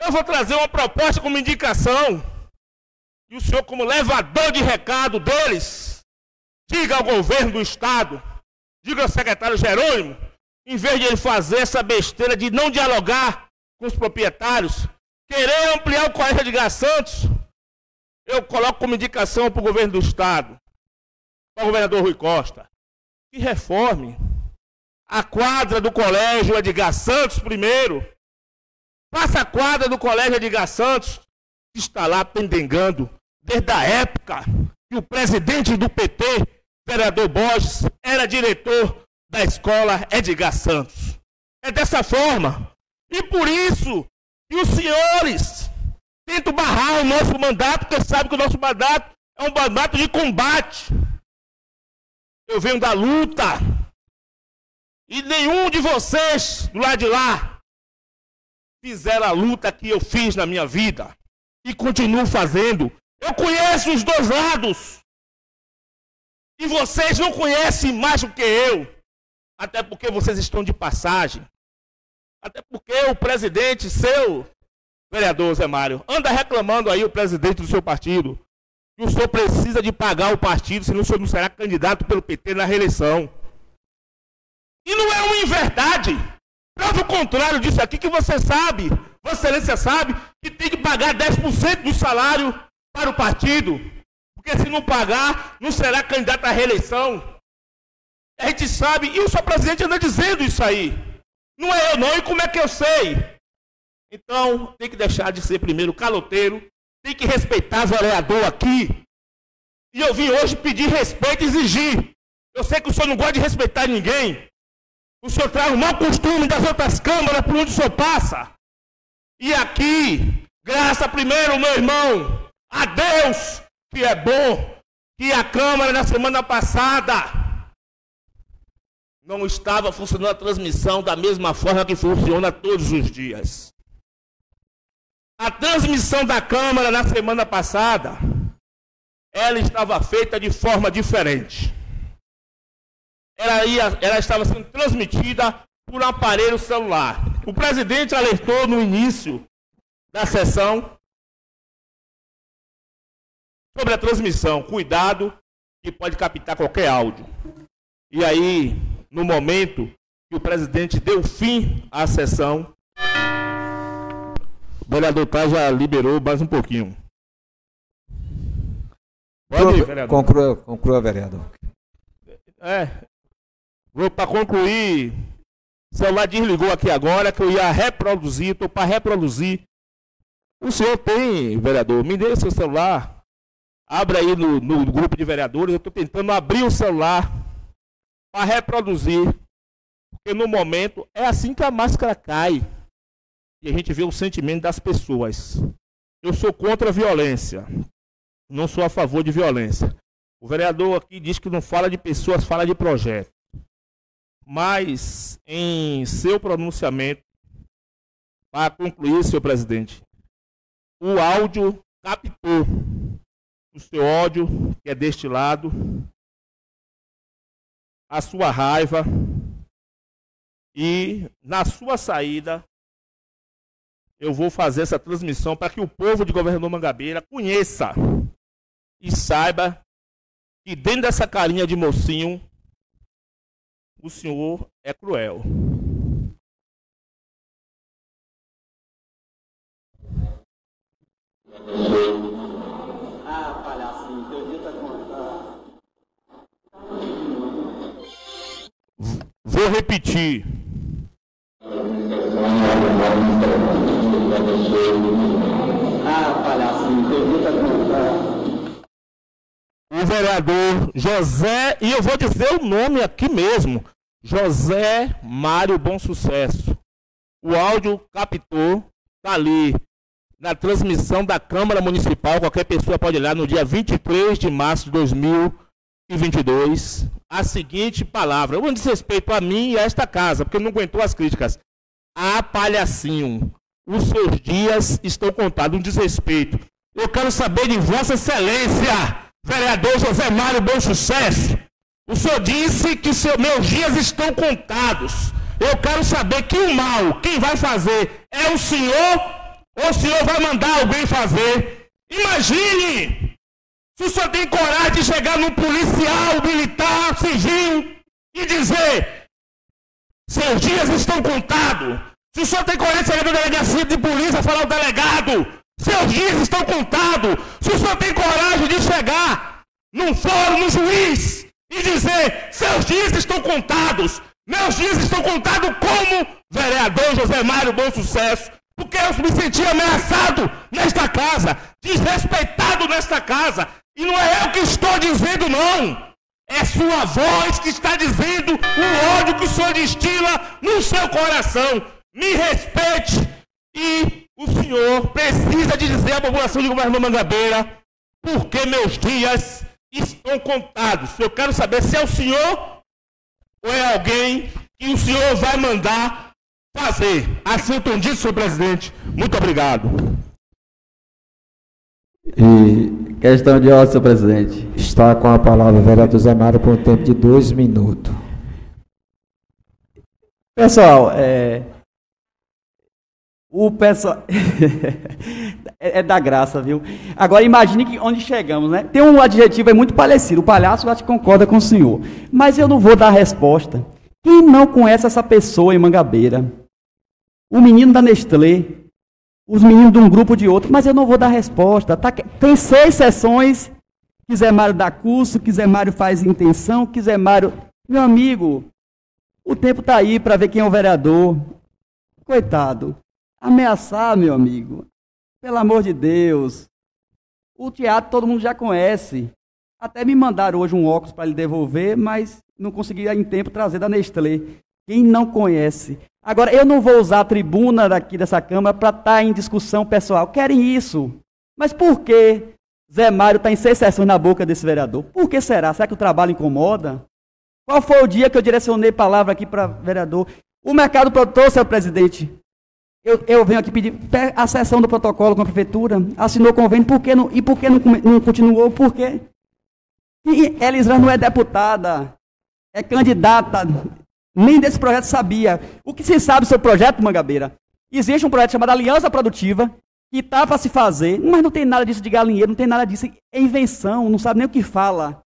[SPEAKER 5] eu vou trazer uma proposta como indicação. E o senhor, como levador de recado deles, Diga ao governo do Estado, diga ao secretário Jerônimo, em vez de ele fazer essa besteira de não dialogar com os proprietários, querer ampliar o colégio de Santos, eu coloco como indicação para o governo do Estado, para o governador Rui Costa, que reforme a quadra do colégio Edgar Santos primeiro. Faça a quadra do colégio Edgar Santos, que está lá pendengando desde a época que o presidente do PT vereador Borges era diretor da escola Edgar Santos. É dessa forma. E por isso que os senhores tentam barrar o nosso mandato, porque sabem que o nosso mandato é um mandato de combate. Eu venho da luta. E nenhum de vocês do lado de lá fizeram a luta que eu fiz na minha vida e continuo fazendo. Eu conheço os dois lados. E vocês não conhecem mais do que eu. Até porque vocês estão de passagem. Até porque o presidente, seu vereador Zé Mário, anda reclamando aí o presidente do seu partido. Que o senhor precisa de pagar o partido, senão o senhor não será candidato pelo PT na reeleição. E não é uma inverdade. Prova o contrário disso aqui que você sabe, Vossa Excelência sabe, que tem que pagar 10% do salário para o partido. Porque se não pagar, não será candidato à reeleição. A gente sabe, e o seu presidente anda dizendo isso aí. Não é eu não, e como é que eu sei? Então, tem que deixar de ser primeiro caloteiro, tem que respeitar o vereador aqui. E eu vim hoje pedir respeito e exigir. Eu sei que o senhor não gosta de respeitar ninguém. O senhor traz o mau costume das outras câmaras por onde o senhor passa. E aqui, graça primeiro, meu irmão, a Deus, que é bom, que a Câmara na semana passada não estava funcionando a transmissão da mesma forma que funciona todos os dias. A transmissão da Câmara na semana passada, ela estava feita de forma diferente. Ela, ia, ela estava sendo transmitida por um aparelho celular. O presidente alertou no início da sessão sobre a transmissão. Cuidado, que pode captar qualquer áudio. E aí, no momento que o presidente deu fim à sessão, o vereador Tá já liberou mais um pouquinho. Pode ir, vereador.
[SPEAKER 2] Conclua, conclua, vereador.
[SPEAKER 5] É. Vou para concluir. O celular desligou aqui agora que eu ia reproduzir, estou para reproduzir. O senhor tem, vereador, me dê seu celular. Abra aí no, no grupo de vereadores. Eu estou tentando abrir o celular para reproduzir. Porque no momento é assim que a máscara cai. E a gente vê o sentimento das pessoas. Eu sou contra a violência. Não sou a favor de violência. O vereador aqui diz que não fala de pessoas, fala de projeto. Mas, em seu pronunciamento, para concluir, senhor presidente, o áudio captou o seu ódio, que é destilado, a sua raiva, e na sua saída, eu vou fazer essa transmissão para que o povo de Governador Mangabeira conheça e saiba que dentro dessa carinha de mocinho, o senhor é cruel. Vou repetir.
[SPEAKER 9] Ah, tá contado.
[SPEAKER 5] O vereador José, e eu vou dizer o nome aqui mesmo: José Mário Bom Sucesso. O áudio captou, tá ali na transmissão da Câmara Municipal. Qualquer pessoa pode olhar no dia 23 de março de 2022. A seguinte palavra, um desrespeito a mim e a esta casa, porque não aguentou as críticas. Ah, palhacinho, os seus dias estão contados, um desrespeito. Eu quero saber de Vossa Excelência, vereador José Mário Bom Sucesso. O senhor disse que seu, meus dias estão contados. Eu quero saber que o mal, quem vai fazer é o senhor ou o senhor vai mandar alguém fazer? Imagine! Se o senhor tem coragem de chegar num policial, militar, civil e dizer: seus dias estão contados. Se o senhor tem coragem de chegar na delegacia de polícia falar ao delegado: seus dias estão contados. Se o senhor tem coragem de chegar num fórum, no juiz e dizer: seus dias estão contados. Meus dias estão contados como vereador José Mário Bom Sucesso. Porque eu me senti ameaçado nesta casa, desrespeitado nesta casa. E não é eu que estou dizendo, não. É sua voz que está dizendo o ódio que o senhor destila no seu coração. Me respeite. E o senhor precisa de dizer à população de governador Mangabeira porque meus dias estão contados. Eu quero saber se é o senhor ou é alguém que o senhor vai mandar
[SPEAKER 10] fazer. Assim eu dito, senhor presidente. Muito obrigado.
[SPEAKER 6] E questão de ordem, senhor presidente.
[SPEAKER 2] Está com a palavra o vereador Zé Mário por um tempo de dois minutos.
[SPEAKER 6] Pessoal, é, o pessoal. [laughs] é, é da graça, viu? Agora imagine que onde chegamos, né? Tem um adjetivo aí muito parecido. O palhaço eu acho que concorda com o senhor. Mas eu não vou dar a resposta. Quem não conhece essa pessoa em Mangabeira? O menino da Nestlé, os meninos de um grupo de outro, mas eu não vou dar resposta. Tá? Tem seis sessões. Quiser Mário dá curso, quiser Mário faz intenção, quiser Mário. Meu amigo, o tempo está aí para ver quem é o vereador. Coitado. Ameaçar, meu amigo. Pelo amor de Deus. O teatro todo mundo já conhece. Até me mandaram hoje um óculos para ele devolver, mas não consegui em tempo trazer da Nestlé. Quem não conhece. Agora, eu não vou usar a tribuna daqui dessa Câmara para estar tá em discussão pessoal. Querem isso. Mas por que Zé Mário está em seis sessões na boca desse vereador? Por que será? Será que o trabalho incomoda? Qual foi o dia que eu direcionei palavra aqui para vereador? O mercado produtor, senhor presidente, eu, eu, venho aqui pedir a sessão do protocolo com a prefeitura, assinou o convênio, por que não, e por que não, não continuou? Por quê? E Elisra não é deputada, é candidata, nem desse projeto sabia. O que se sabe sobre o projeto Mangabeira? Existe um projeto chamado Aliança Produtiva, que está para se fazer, mas não tem nada disso de galinheiro, não tem nada disso, é invenção, não sabe nem o que fala.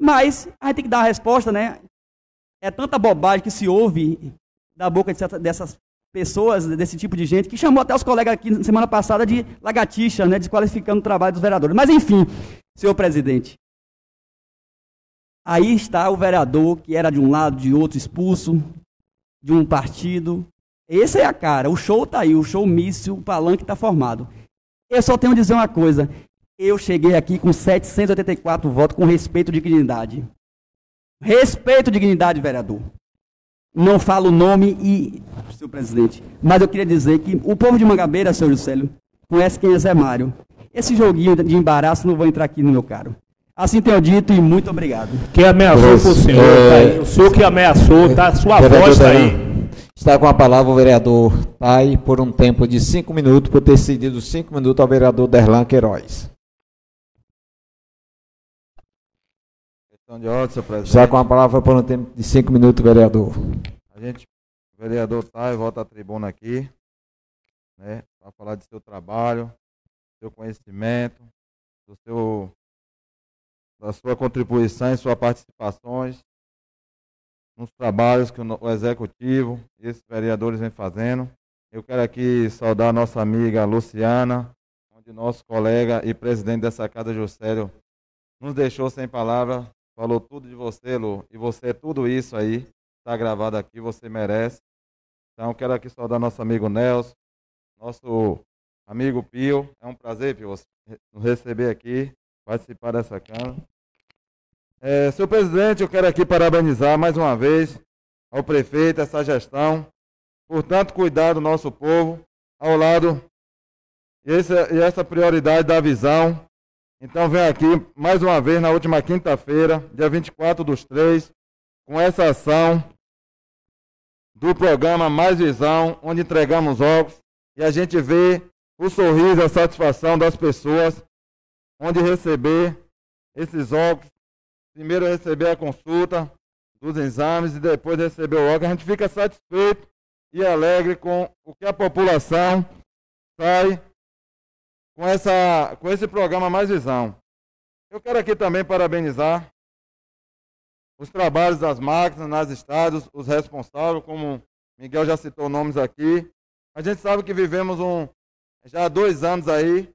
[SPEAKER 6] Mas a gente tem que dar a resposta, né? É tanta bobagem que se ouve da boca dessas pessoas, desse tipo de gente, que chamou até os colegas aqui semana passada de lagartixa, né, desqualificando o trabalho dos vereadores. Mas enfim, senhor presidente, aí está o vereador que era de um lado, de outro, expulso, de um partido. Essa é a cara, o show está aí, o show míssil, o palanque está formado. Eu só tenho a dizer uma coisa, eu cheguei aqui com 784 votos com respeito e dignidade. Respeito e dignidade, vereador. Não falo o nome e senhor presidente. Mas eu queria dizer que o povo de Mangabeira, senhor Juscelio, conhece quem é Zé Mário. Esse joguinho de embaraço não vou entrar aqui no meu caro. Assim tenho dito e muito obrigado.
[SPEAKER 5] Quem ameaçou foi o senhor, é... tá aí. O senhor que ameaçou, tá? Sua voz está aí.
[SPEAKER 2] Está com a palavra o vereador Tai por um tempo de cinco minutos, por ter cedido cinco minutos ao vereador Derlan Queiroz.
[SPEAKER 8] Questão de ordem, senhor presidente.
[SPEAKER 2] Está com a palavra por um tempo de cinco minutos, vereador.
[SPEAKER 8] A gente o vereador Tai volta à tribuna aqui, né, para falar de seu trabalho, seu conhecimento, do seu, da sua contribuição e suas participações nos trabalhos que o, executivo e esses vereadores vêm fazendo. Eu quero aqui saudar a nossa amiga Luciana, onde nosso colega e presidente dessa casa, Juscelio, nos deixou sem palavras, falou tudo de você, Lu, e você é tudo isso aí. Está gravado aqui, você merece. Então, quero aqui saudar nosso amigo Nelson, nosso amigo Pio. É um prazer, Pio, nos receber aqui, participar dessa Câmara. É, senhor presidente, eu quero aqui parabenizar mais uma vez ao prefeito, essa gestão, por tanto cuidar do nosso povo, ao lado e essa, e essa prioridade da visão. Então, venho aqui mais uma vez na última quinta-feira, dia 24 dos 3, com essa ação do programa Mais Visão, onde entregamos óculos e a gente vê o sorriso a satisfação das pessoas, onde receber esses óculos, primeiro receber a consulta dos exames e depois receber o óculos, a gente fica satisfeito e alegre com o que a população sai com, essa, com esse programa Mais Visão. Eu quero aqui também parabenizar os trabalhos das máquinas nas estradas, os responsáveis, como Miguel já citou nomes aqui. A gente sabe que vivemos um, já há dois anos aí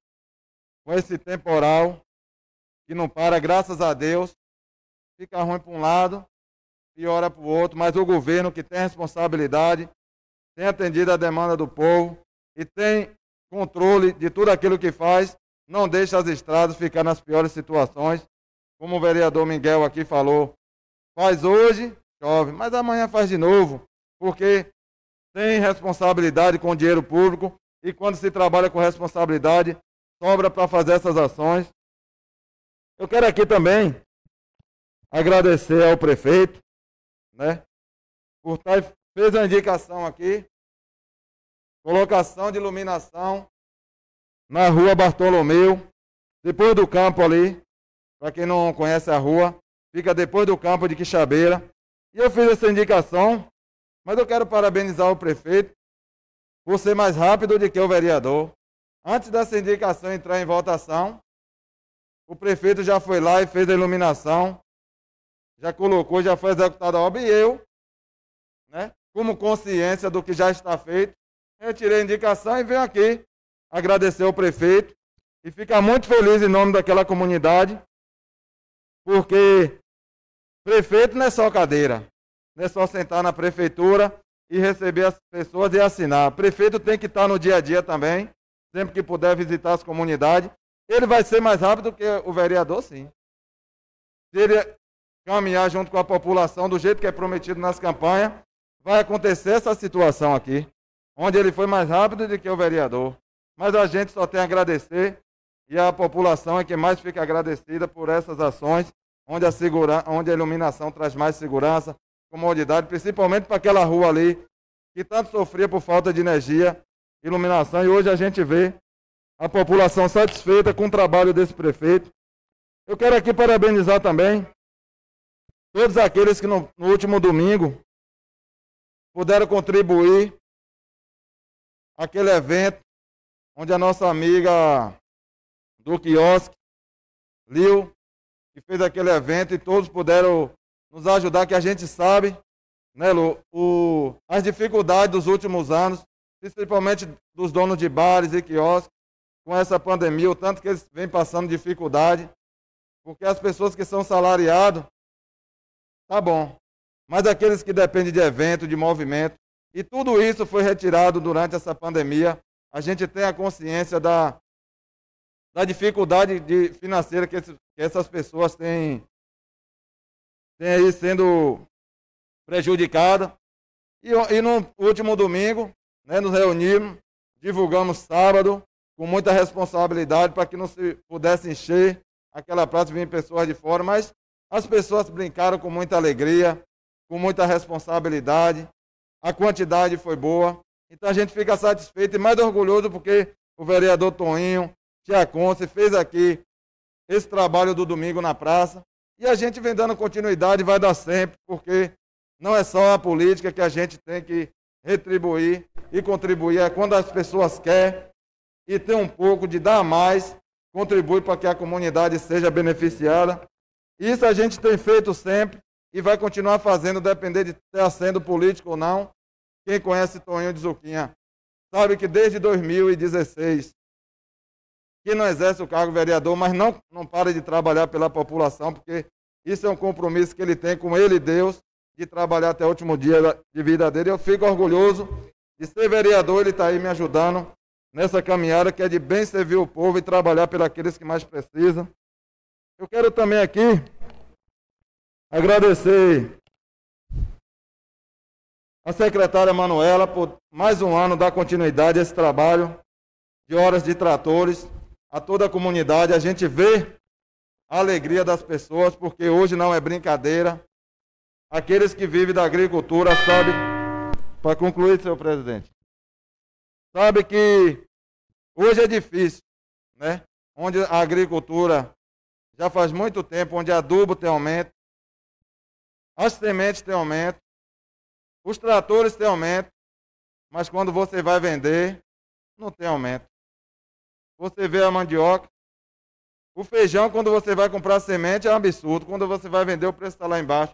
[SPEAKER 8] com esse temporal que não para, graças a Deus. Fica ruim para um lado, piora para o outro, mas o governo que tem responsabilidade, tem atendido a demanda do povo e tem controle de tudo aquilo que faz, não deixa as estradas ficar nas piores situações. Como o vereador Miguel aqui falou, Faz hoje, chove, mas amanhã faz de novo, porque tem responsabilidade com o dinheiro público e quando se trabalha com responsabilidade, sobra para fazer essas ações. Eu quero aqui também agradecer ao prefeito, né, por estar fez a indicação aqui colocação de iluminação na rua Bartolomeu, depois do campo ali, para quem não conhece a rua, fica depois do campo de Quixabeira. E eu fiz essa indicação, mas eu quero parabenizar o prefeito por ser mais rápido do que o vereador. Antes dessa indicação entrar em votação, o prefeito já foi lá e fez a iluminação, já colocou, já foi executada a obra, e eu, né, como consciência do que já está feito, retirei a indicação e venho aqui agradecer ao prefeito e ficar muito feliz em nome daquela comunidade, porque prefeito não é só cadeira, não é só sentar na prefeitura e receber as pessoas e assinar. Prefeito tem que estar no dia a dia também, sempre que puder visitar as comunidades. Ele vai ser mais rápido que o vereador, sim. Se ele caminhar junto com a população do jeito que é prometido nas campanhas, vai acontecer essa situação aqui, onde ele foi mais rápido do que o vereador. Mas a gente só tem a agradecer e a população é que mais fica agradecida por essas ações, onde a, segura, onde a iluminação traz mais segurança, comodidade, principalmente para aquela rua ali, que tanto sofria por falta de energia, iluminação, e hoje a gente vê a população satisfeita com o trabalho desse prefeito. Eu quero aqui parabenizar também todos aqueles que no, no último domingo puderam contribuir aquele evento onde a nossa amiga do quiosque, Lil, que fez aquele evento e todos puderam nos ajudar, que a gente sabe, né, Lu, o, as dificuldades dos últimos anos, principalmente dos donos de bares e quiosques, com essa pandemia, o tanto que eles vêm passando dificuldade, porque as pessoas que são salariados, tá bom, mas aqueles que dependem de evento, de movimento, e tudo isso foi retirado durante essa pandemia, a gente tem a consciência da, da dificuldade de, financeira que, esse, que essas pessoas têm, têm aí sendo prejudicadas. E, e no último domingo, né, nos reunimos, divulgamos sábado, com muita responsabilidade, para que não se pudesse encher aquela praça vir pessoas de fora, mas as pessoas brincaram com muita alegria, com muita responsabilidade, a quantidade foi boa. Então a gente fica satisfeito e mais orgulhoso porque o vereador Toninho, Tia Conce, fez aqui esse trabalho do domingo na praça. E a gente vem dando continuidade, vai dar sempre, porque não é só a política que a gente tem que retribuir e contribuir, é quando as pessoas querem e tem um pouco de dar mais, contribui para que a comunidade seja beneficiada. Isso a gente tem feito sempre e vai continuar fazendo, depender de estar sendo político ou não. Quem conhece Toninho de Zuquinha sabe que desde 2016 que não exerce o cargo vereador, mas não, não para de trabalhar pela população, porque isso é um compromisso que ele tem com ele e Deus, de trabalhar até o último dia de vida dele. Eu fico orgulhoso de ser vereador, ele está aí me ajudando nessa caminhada que é de bem servir o povo e trabalhar pelos que mais precisam. Eu quero também aqui agradecer a secretária Manuela por mais um ano dar continuidade a esse trabalho de horas de tratores a toda a comunidade. A gente vê a alegria das pessoas, porque hoje não é brincadeira. Aqueles que vivem da agricultura sabem, para concluir, senhor presidente, sabe que hoje é difícil, né? Onde a agricultura já faz muito tempo, onde adubo tem aumento, as sementes têm aumento, os tratores têm aumento, mas quando você vai vender, não tem aumento. Você vê a mandioca. O feijão, quando você vai comprar semente, é um absurdo. Quando você vai vender, o preço está lá embaixo.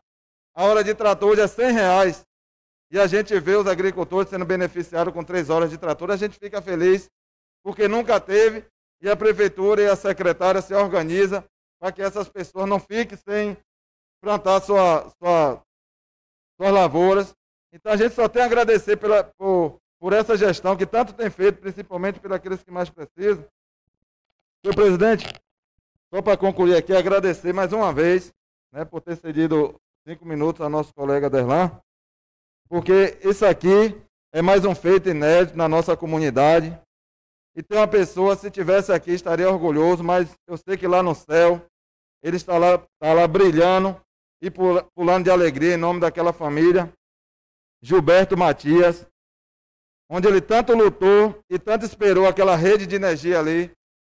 [SPEAKER 8] A hora de trator hoje é 100 reais. E a gente vê os agricultores sendo beneficiados com três horas de trator. A gente fica feliz, porque nunca teve. E a prefeitura e a secretária se organizam para que essas pessoas não fiquem sem plantar sua, sua, suas lavouras. Então a gente só tem a agradecer pela, por, por essa gestão que tanto tem feito, principalmente por aqueles que mais precisam. Senhor presidente, só para concluir aqui, agradecer mais uma vez né, por ter cedido cinco minutos ao nosso colega Derlan, porque isso aqui é mais um feito inédito na nossa comunidade. E tem uma pessoa, se tivesse aqui, estaria orgulhoso, mas eu sei que lá no céu, ele está lá, está lá brilhando e pulando de alegria em nome daquela família. Gilberto Matias, onde ele tanto lutou e tanto esperou aquela rede de energia ali,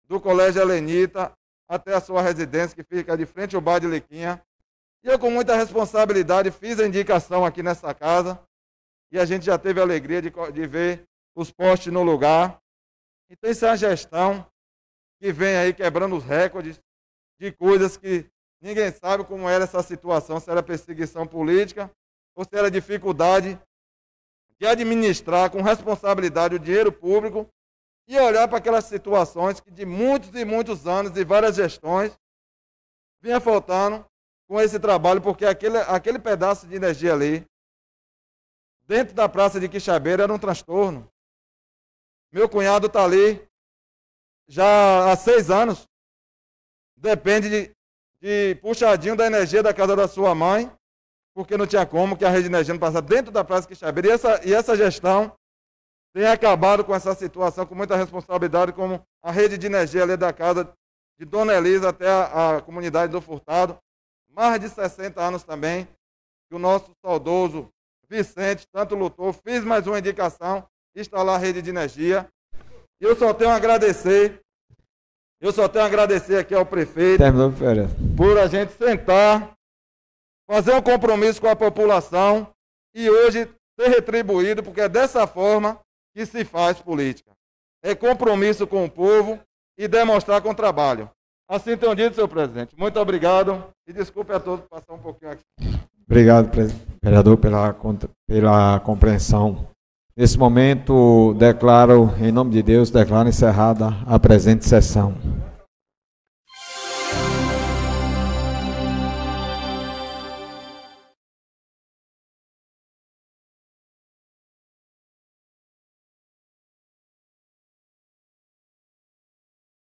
[SPEAKER 8] do Colégio Helenita até a sua residência, que fica de frente ao bar de Lequinha. E eu, com muita responsabilidade, fiz a indicação aqui nessa casa. E a gente já teve a alegria de, de ver os postes no lugar. Então, isso é uma gestão que vem aí quebrando os recordes de coisas que ninguém sabe como era essa situação, se era perseguição política ou se era dificuldade de administrar com responsabilidade o dinheiro público e olhar para aquelas situações que de muitos e muitos anos e várias gestões vinha faltando com esse trabalho, porque aquele, aquele pedaço de energia ali, dentro da praça de Quixabeira, era um transtorno. Meu cunhado está ali já há seis anos. Depende de, de puxadinho da energia da casa da sua mãe, porque não tinha como que a rede de energia não passasse dentro da praça Quixabeira. E essa, e essa gestão tem acabado com essa situação com muita responsabilidade, como a rede de energia ali da casa de Dona Elisa até a, a comunidade do Furtado. Mais de 60 anos também, que o nosso saudoso Vicente tanto lutou, fiz mais uma indicação, instalar a rede de energia. E eu só tenho a agradecer, eu só tenho a agradecer aqui ao prefeito
[SPEAKER 2] Terminou,
[SPEAKER 8] por a gente sentar, fazer um compromisso com a população e hoje ser retribuído, porque é dessa forma que se faz política. É compromisso com o povo e demonstrar com trabalho. Assim tenho dito, senhor presidente. Muito obrigado e desculpe a todos passar um pouquinho aqui.
[SPEAKER 2] Obrigado, vereador, pela, pela compreensão. Nesse momento, declaro, em nome de Deus, declaro encerrada a presente sessão.